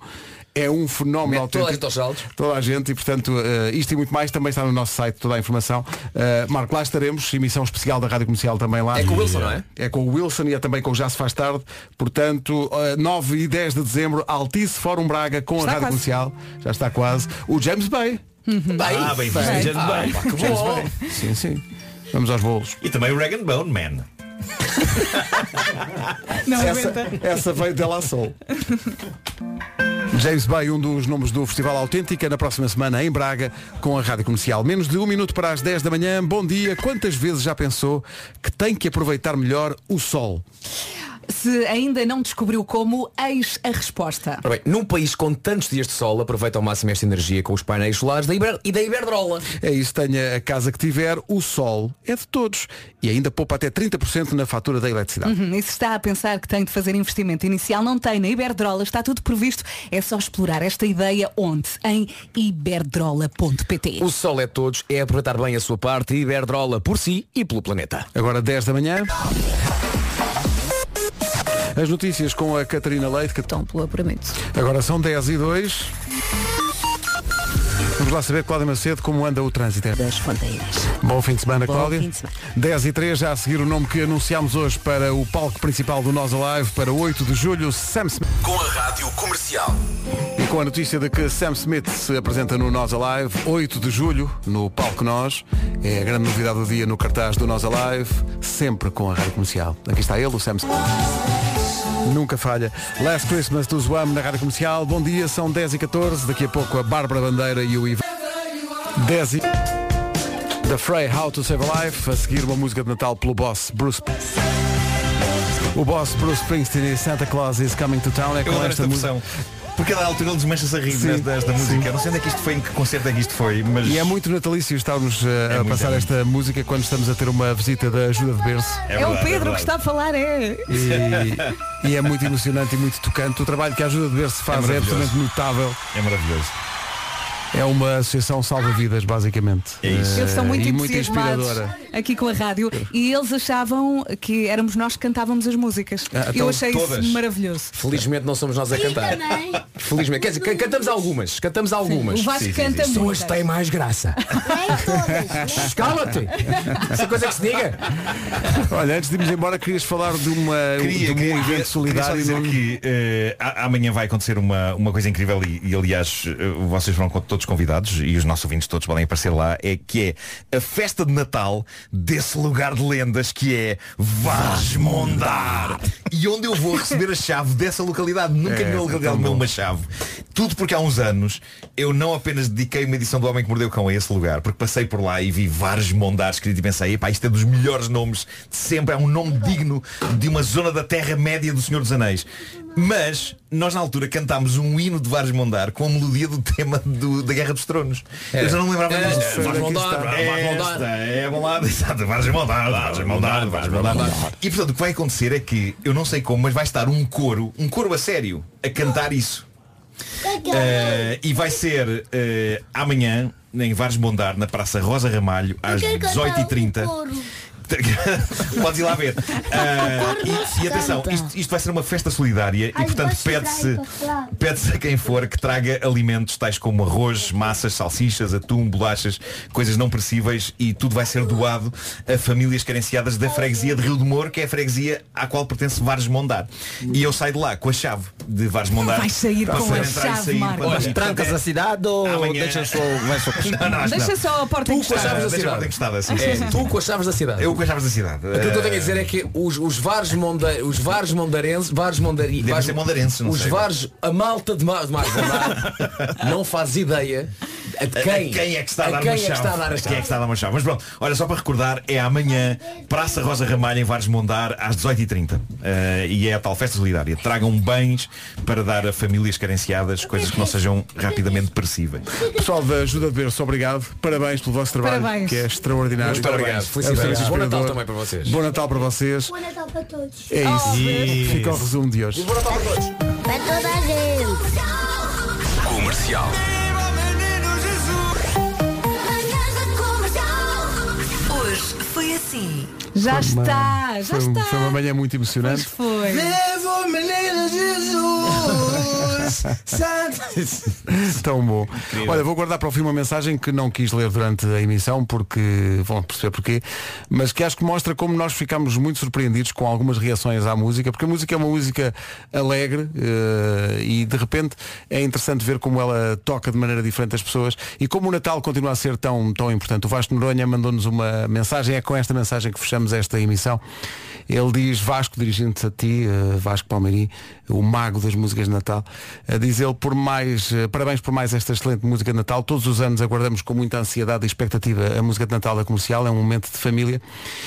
É um fenómeno Mete toda a autêntico. gente aos saltos. Toda a gente e portanto uh, isto e muito mais também está no nosso site toda a informação. Uh, Marco, lá estaremos, emissão especial da Rádio Comercial também lá. É com o Wilson, não é? É com o Wilson e é também com o Já se faz tarde. Portanto, uh, 9 e 10 de dezembro, Altice Fórum Braga com Está a Rádio quase. Comercial. Já está quase. O James Bay. Bem, Ah, bem visto. bem. James Ah, Bay. pá, que bom. Sim, sim. Vamos aos bolos. E também o Rag Bone Man. Não Essa, aguenta. essa veio de La Soul. *laughs* James Bay, um dos nomes do Festival Autêntica, na próxima semana em Braga, com a Rádio Comercial. Menos de um minuto para as 10 da manhã. Bom dia. Quantas vezes já pensou que tem que aproveitar melhor o sol? Se ainda não descobriu como, eis a resposta. Ora bem, num país com tantos dias de sol, aproveita ao máximo esta energia com os painéis solares da Iber- e da Iberdrola. É isso, tenha a casa que tiver, o sol é de todos. E ainda poupa até 30% na fatura da eletricidade. Uhum, e se está a pensar que tem de fazer investimento inicial, não tem. Na Iberdrola está tudo previsto. É só explorar esta ideia onde? Em iberdrola.pt. O sol é de todos, é aproveitar bem a sua parte e Iberdrola por si e pelo planeta. Agora 10 da manhã. As notícias com a Catarina Leite. Que... Então, pelo apuramento. Agora são 10 e 2. Vamos lá saber, Cláudia Macedo, como anda o trânsito. Das fronteiras. Bom fim de semana, Bom Cláudia. fim de semana. 10 e 3, já a seguir o nome que anunciámos hoje para o palco principal do Nós Alive, para 8 de julho, Sam Smith. Com a Rádio Comercial. E com a notícia de que Sam Smith se apresenta no Nós Alive, 8 de julho, no palco Nós. É a grande novidade do dia no cartaz do Nós Alive, sempre com a rádio comercial. Aqui está ele, o Sam Smith. Nunca falha. Last Christmas do Zwam na Rádio Comercial. Bom dia, são 10 e 14 Daqui a pouco a Bárbara Bandeira e o Ivan. 10 e... The Frey How to Save a Life. A seguir uma música de Natal pelo boss Bruce. O boss Bruce Springsteen e Santa Claus is Coming to Town. É com esta esta música. Porque a da altura ele desmancha-se a rir Sim, desta, desta música. Eu não sei onde é que isto foi, em que concerto é que isto foi, mas. E é muito natalício estarmos uh, a muito, passar é esta música quando estamos a ter uma visita da ajuda de berço. É, o Pedro que está a falar, é. E, e é muito emocionante e muito tocante. O trabalho que a ajuda de berço faz é, maravilhoso. absolutamente notável. É maravilhoso. É uma associação salva-vidas, basicamente. É isso. Eles são muito e muito entusiasmados inspiradora. aqui com a rádio e eles achavam que éramos nós que cantávamos as músicas. Ah, Eu então achei todas. isso maravilhoso. Felizmente não somos nós a cantar. Felizmente. Quer dizer, can- cantamos algumas. Cantamos algumas. O Vasco canta Só muito. hoje tem mais graça. Escala-te! Essa coisa que se diga. Olha, antes de irmos embora, querias falar de, uma, de um evento queria solidário. só dizer no- que a- amanhã vai acontecer uma, uma coisa incrível e, e, aliás eh, vocês foram todos convidados e os nossos ouvintes todos podem aparecer lá é que é a festa de Natal desse lugar de lendas que é Vaz Mondar e onde eu vou receber a chave dessa localidade? Nunca É, nenhuma localidade me uma chave. Tudo porque há uns anos eu não apenas dediquei uma edição do Homem que Mordeu Cão a esse lugar porque passei por lá e vi vários Mondar escrito e pensei epá, isto é dos melhores nomes de sempre é um nome digno de uma zona da Terra-média do Senhor dos Anéis mas nós na altura cantámos um hino de Vares Mondar com a melodia do tema do- da Guerra dos Tronos. É. Eu já não me lembrava É, disso. Vares Mondar, Vares Mondar. É balada, *laughs* exato, Vares Mondar, Vares Mondar, Vares Mondar. E portanto o que vai acontecer é que, eu não sei como, mas vai estar um coro, um coro a sério, a cantar isso. Eh, e vai ser eh, amanhã, em Vares Mondar, na Praça Rosa Ramalho, às 18h30. *laughs* Podes ir lá ver. Ah, e, e atenção, isto, isto vai ser uma festa solidária e portanto pede-se pede-se a quem for que traga alimentos tais como arroz, massas, salsichas, atum, bolachas, coisas não perecíveis e tudo vai ser doado a famílias carenciadas da freguesia de Rio do Moro, que é a freguesia à qual pertence Vares Mondar. E eu saio de lá com a chave de Vares Mondar. Vais sair com a chave, Olha, Trancas a cidade ou Amanhã- deixas só, vai só *laughs* Não, não, acho que Deixa não. só a porta Tu com as encostada. chaves da Deixa cidade. encostada, É, tu com as chaves da cidade. Eu que achavas da cidade? Aquilo que eu tenho a dizer é que os, os vares monda, os vares mondarenses, vares mondari, vares- mondarenses, os sei. vares, a malta de Mar, de Mar, *laughs* não faz ideia a de A- a quem, quem é que está a, dar quem uma é que chave? está a dar a Quem é que está a dar uma chave? Mas pronto, olha, só para recordar, é amanhã, Praça Rosa Ramalho, em Vares Mondar, às 18h30. Eh, e é a tal festa solidária. Tragam bens para dar a famílias carenciadas coisas que não sejam rapidamente perecíveis. Pessoal da Ajuda de Berço, obrigado. Parabéns pelo vosso trabalho, Parabéns. que é extraordinário. Muito obrigado. Felicidades. Bom Natal também para vocês. Bom Natal para vocês. Bom Natal para todos. É isso. Oh, Fica o resumo de hoje. Para toda a gente. Comercial. Assim. Já Foi uma- está, já foi, está. Foi uma manhã muito emocionante. Foi. Levo o menino Jesus. Tão bom. Olha, vou guardar para o fim uma mensagem que não quis ler durante a emissão, porque vão perceber porquê, mas que acho que mostra como nós ficamos muito surpreendidos com algumas reações à música, porque a música é uma música alegre eh, e de repente é interessante ver como ela toca de maneira diferente as pessoas e como o Natal continua a ser tão, tão importante. O Vasco Noronha mandou-nos uma mensagem, é com esta mensagem que fechamos esta emissão. Ele diz, Vasco, dirigindo-se a ti, eh, Vasco Palmeiri, o mago das músicas de Natal, eh, diz ele, por mais, eh, parabéns por mais esta excelente música de Natal. Todos os anos aguardamos com muita ansiedade e expectativa a música de Natal da comercial, é um momento de família.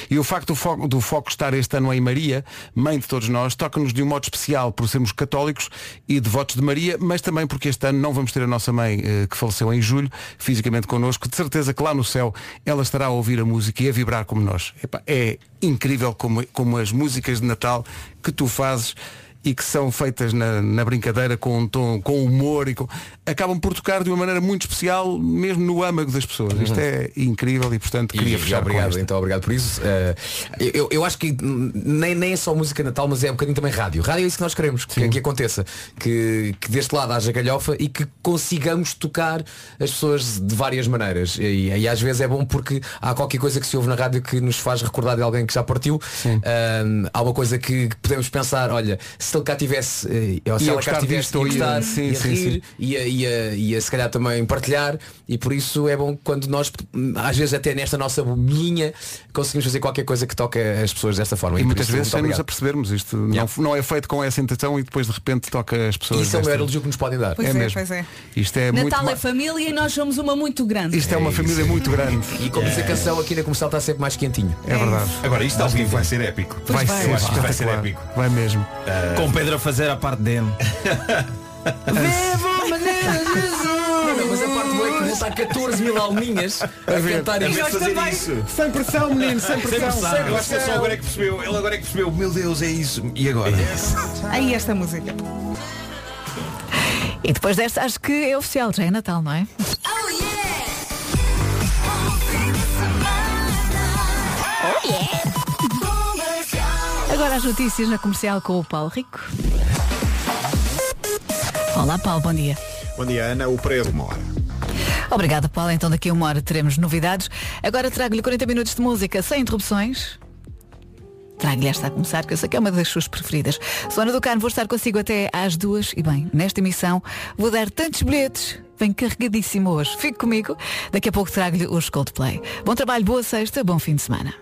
E o facto do foco, do foco estar este ano em Maria, mãe de todos nós, toca-nos de um modo especial por sermos católicos e devotos de Maria, mas também porque este ano não vamos ter a nossa mãe, eh, que faleceu em julho, fisicamente connosco. De certeza que lá no céu ela estará a ouvir a música e a vibrar como nós. É incrível como, como as músicas de Natal que tu fazes e que são feitas na, na brincadeira com um tom, com humor e com, acabam por tocar de uma maneira muito especial mesmo no âmago das pessoas. Isto é incrível e portanto queria E, fechar obrigado, então obrigado por isso. Eh, eu, eu acho que nem, nem é só música Natal, mas é um bocadinho também rádio. Rádio é isso que nós queremos que, que aconteça. Que, que deste lado haja galhofa e que consigamos tocar as pessoas de várias maneiras. E, e às vezes é bom porque há qualquer coisa que se ouve na rádio que nos faz recordar de alguém que já partiu. Hum, há uma coisa que, podemos pensar, olha, se ele cá tivesse, eh, ou se Ia ela cá gostar tivesse, disto, ou ia ia- gostar, sim, ia sim, rir, sim. ia, ia, ia se calhar também partilhar e por isso é bom quando nós às vezes até nesta nossa bolinha conseguimos fazer qualquer coisa que toque as pessoas desta forma E por muitas isso, vezes muito sem nos apercebermos isto. Não, não é feito com essa intenção e depois de repente toca as pessoas. Isso é o maior elogio que nos podem dar. Pois É é, mesmo. pois é. Isto é muito Natal ma- é família e nós somos uma muito grande. Isto é uma família muito grande. E como diz a canção aqui na comercial está sempre mais quentinho. É verdade. Agora, isto ao vivo vai ser épico. Vai, ser isto vai ser épico. Vai mesmo. Com Pedro a fazer a parte dele. *laughs* O menino Jesus. Mas a parte boa é que estar 14 mil alminhas a cantar de fazer isso. Sem pressão, menino, sem pressão. Eu acho que ele só agora é que percebeu. Ele agora é que percebeu. Meu Deus, é isso. E agora? Aí esta música. E depois desta, acho que é oficial, já é Natal, não é? Agora as notícias na comercial com o Paulo Rico. Olá, Paulo, bom dia. Bom dia, Ana. O preço uma hora. Obrigada, Paulo. Então daqui a uma hora teremos novidades. Agora trago-lhe 40 minutos de música sem interrupções. Trago-lhe esta a começar, que eu sei que é uma das suas preferidas. Sona do Carmo, vou estar consigo até às duas. E bem, nesta emissão vou dar tantos bilhetes. Vem carregadíssimo hoje. Fique comigo. Daqui a pouco trago-lhe os Coldplay. Bom trabalho, boa sexta, bom fim de semana.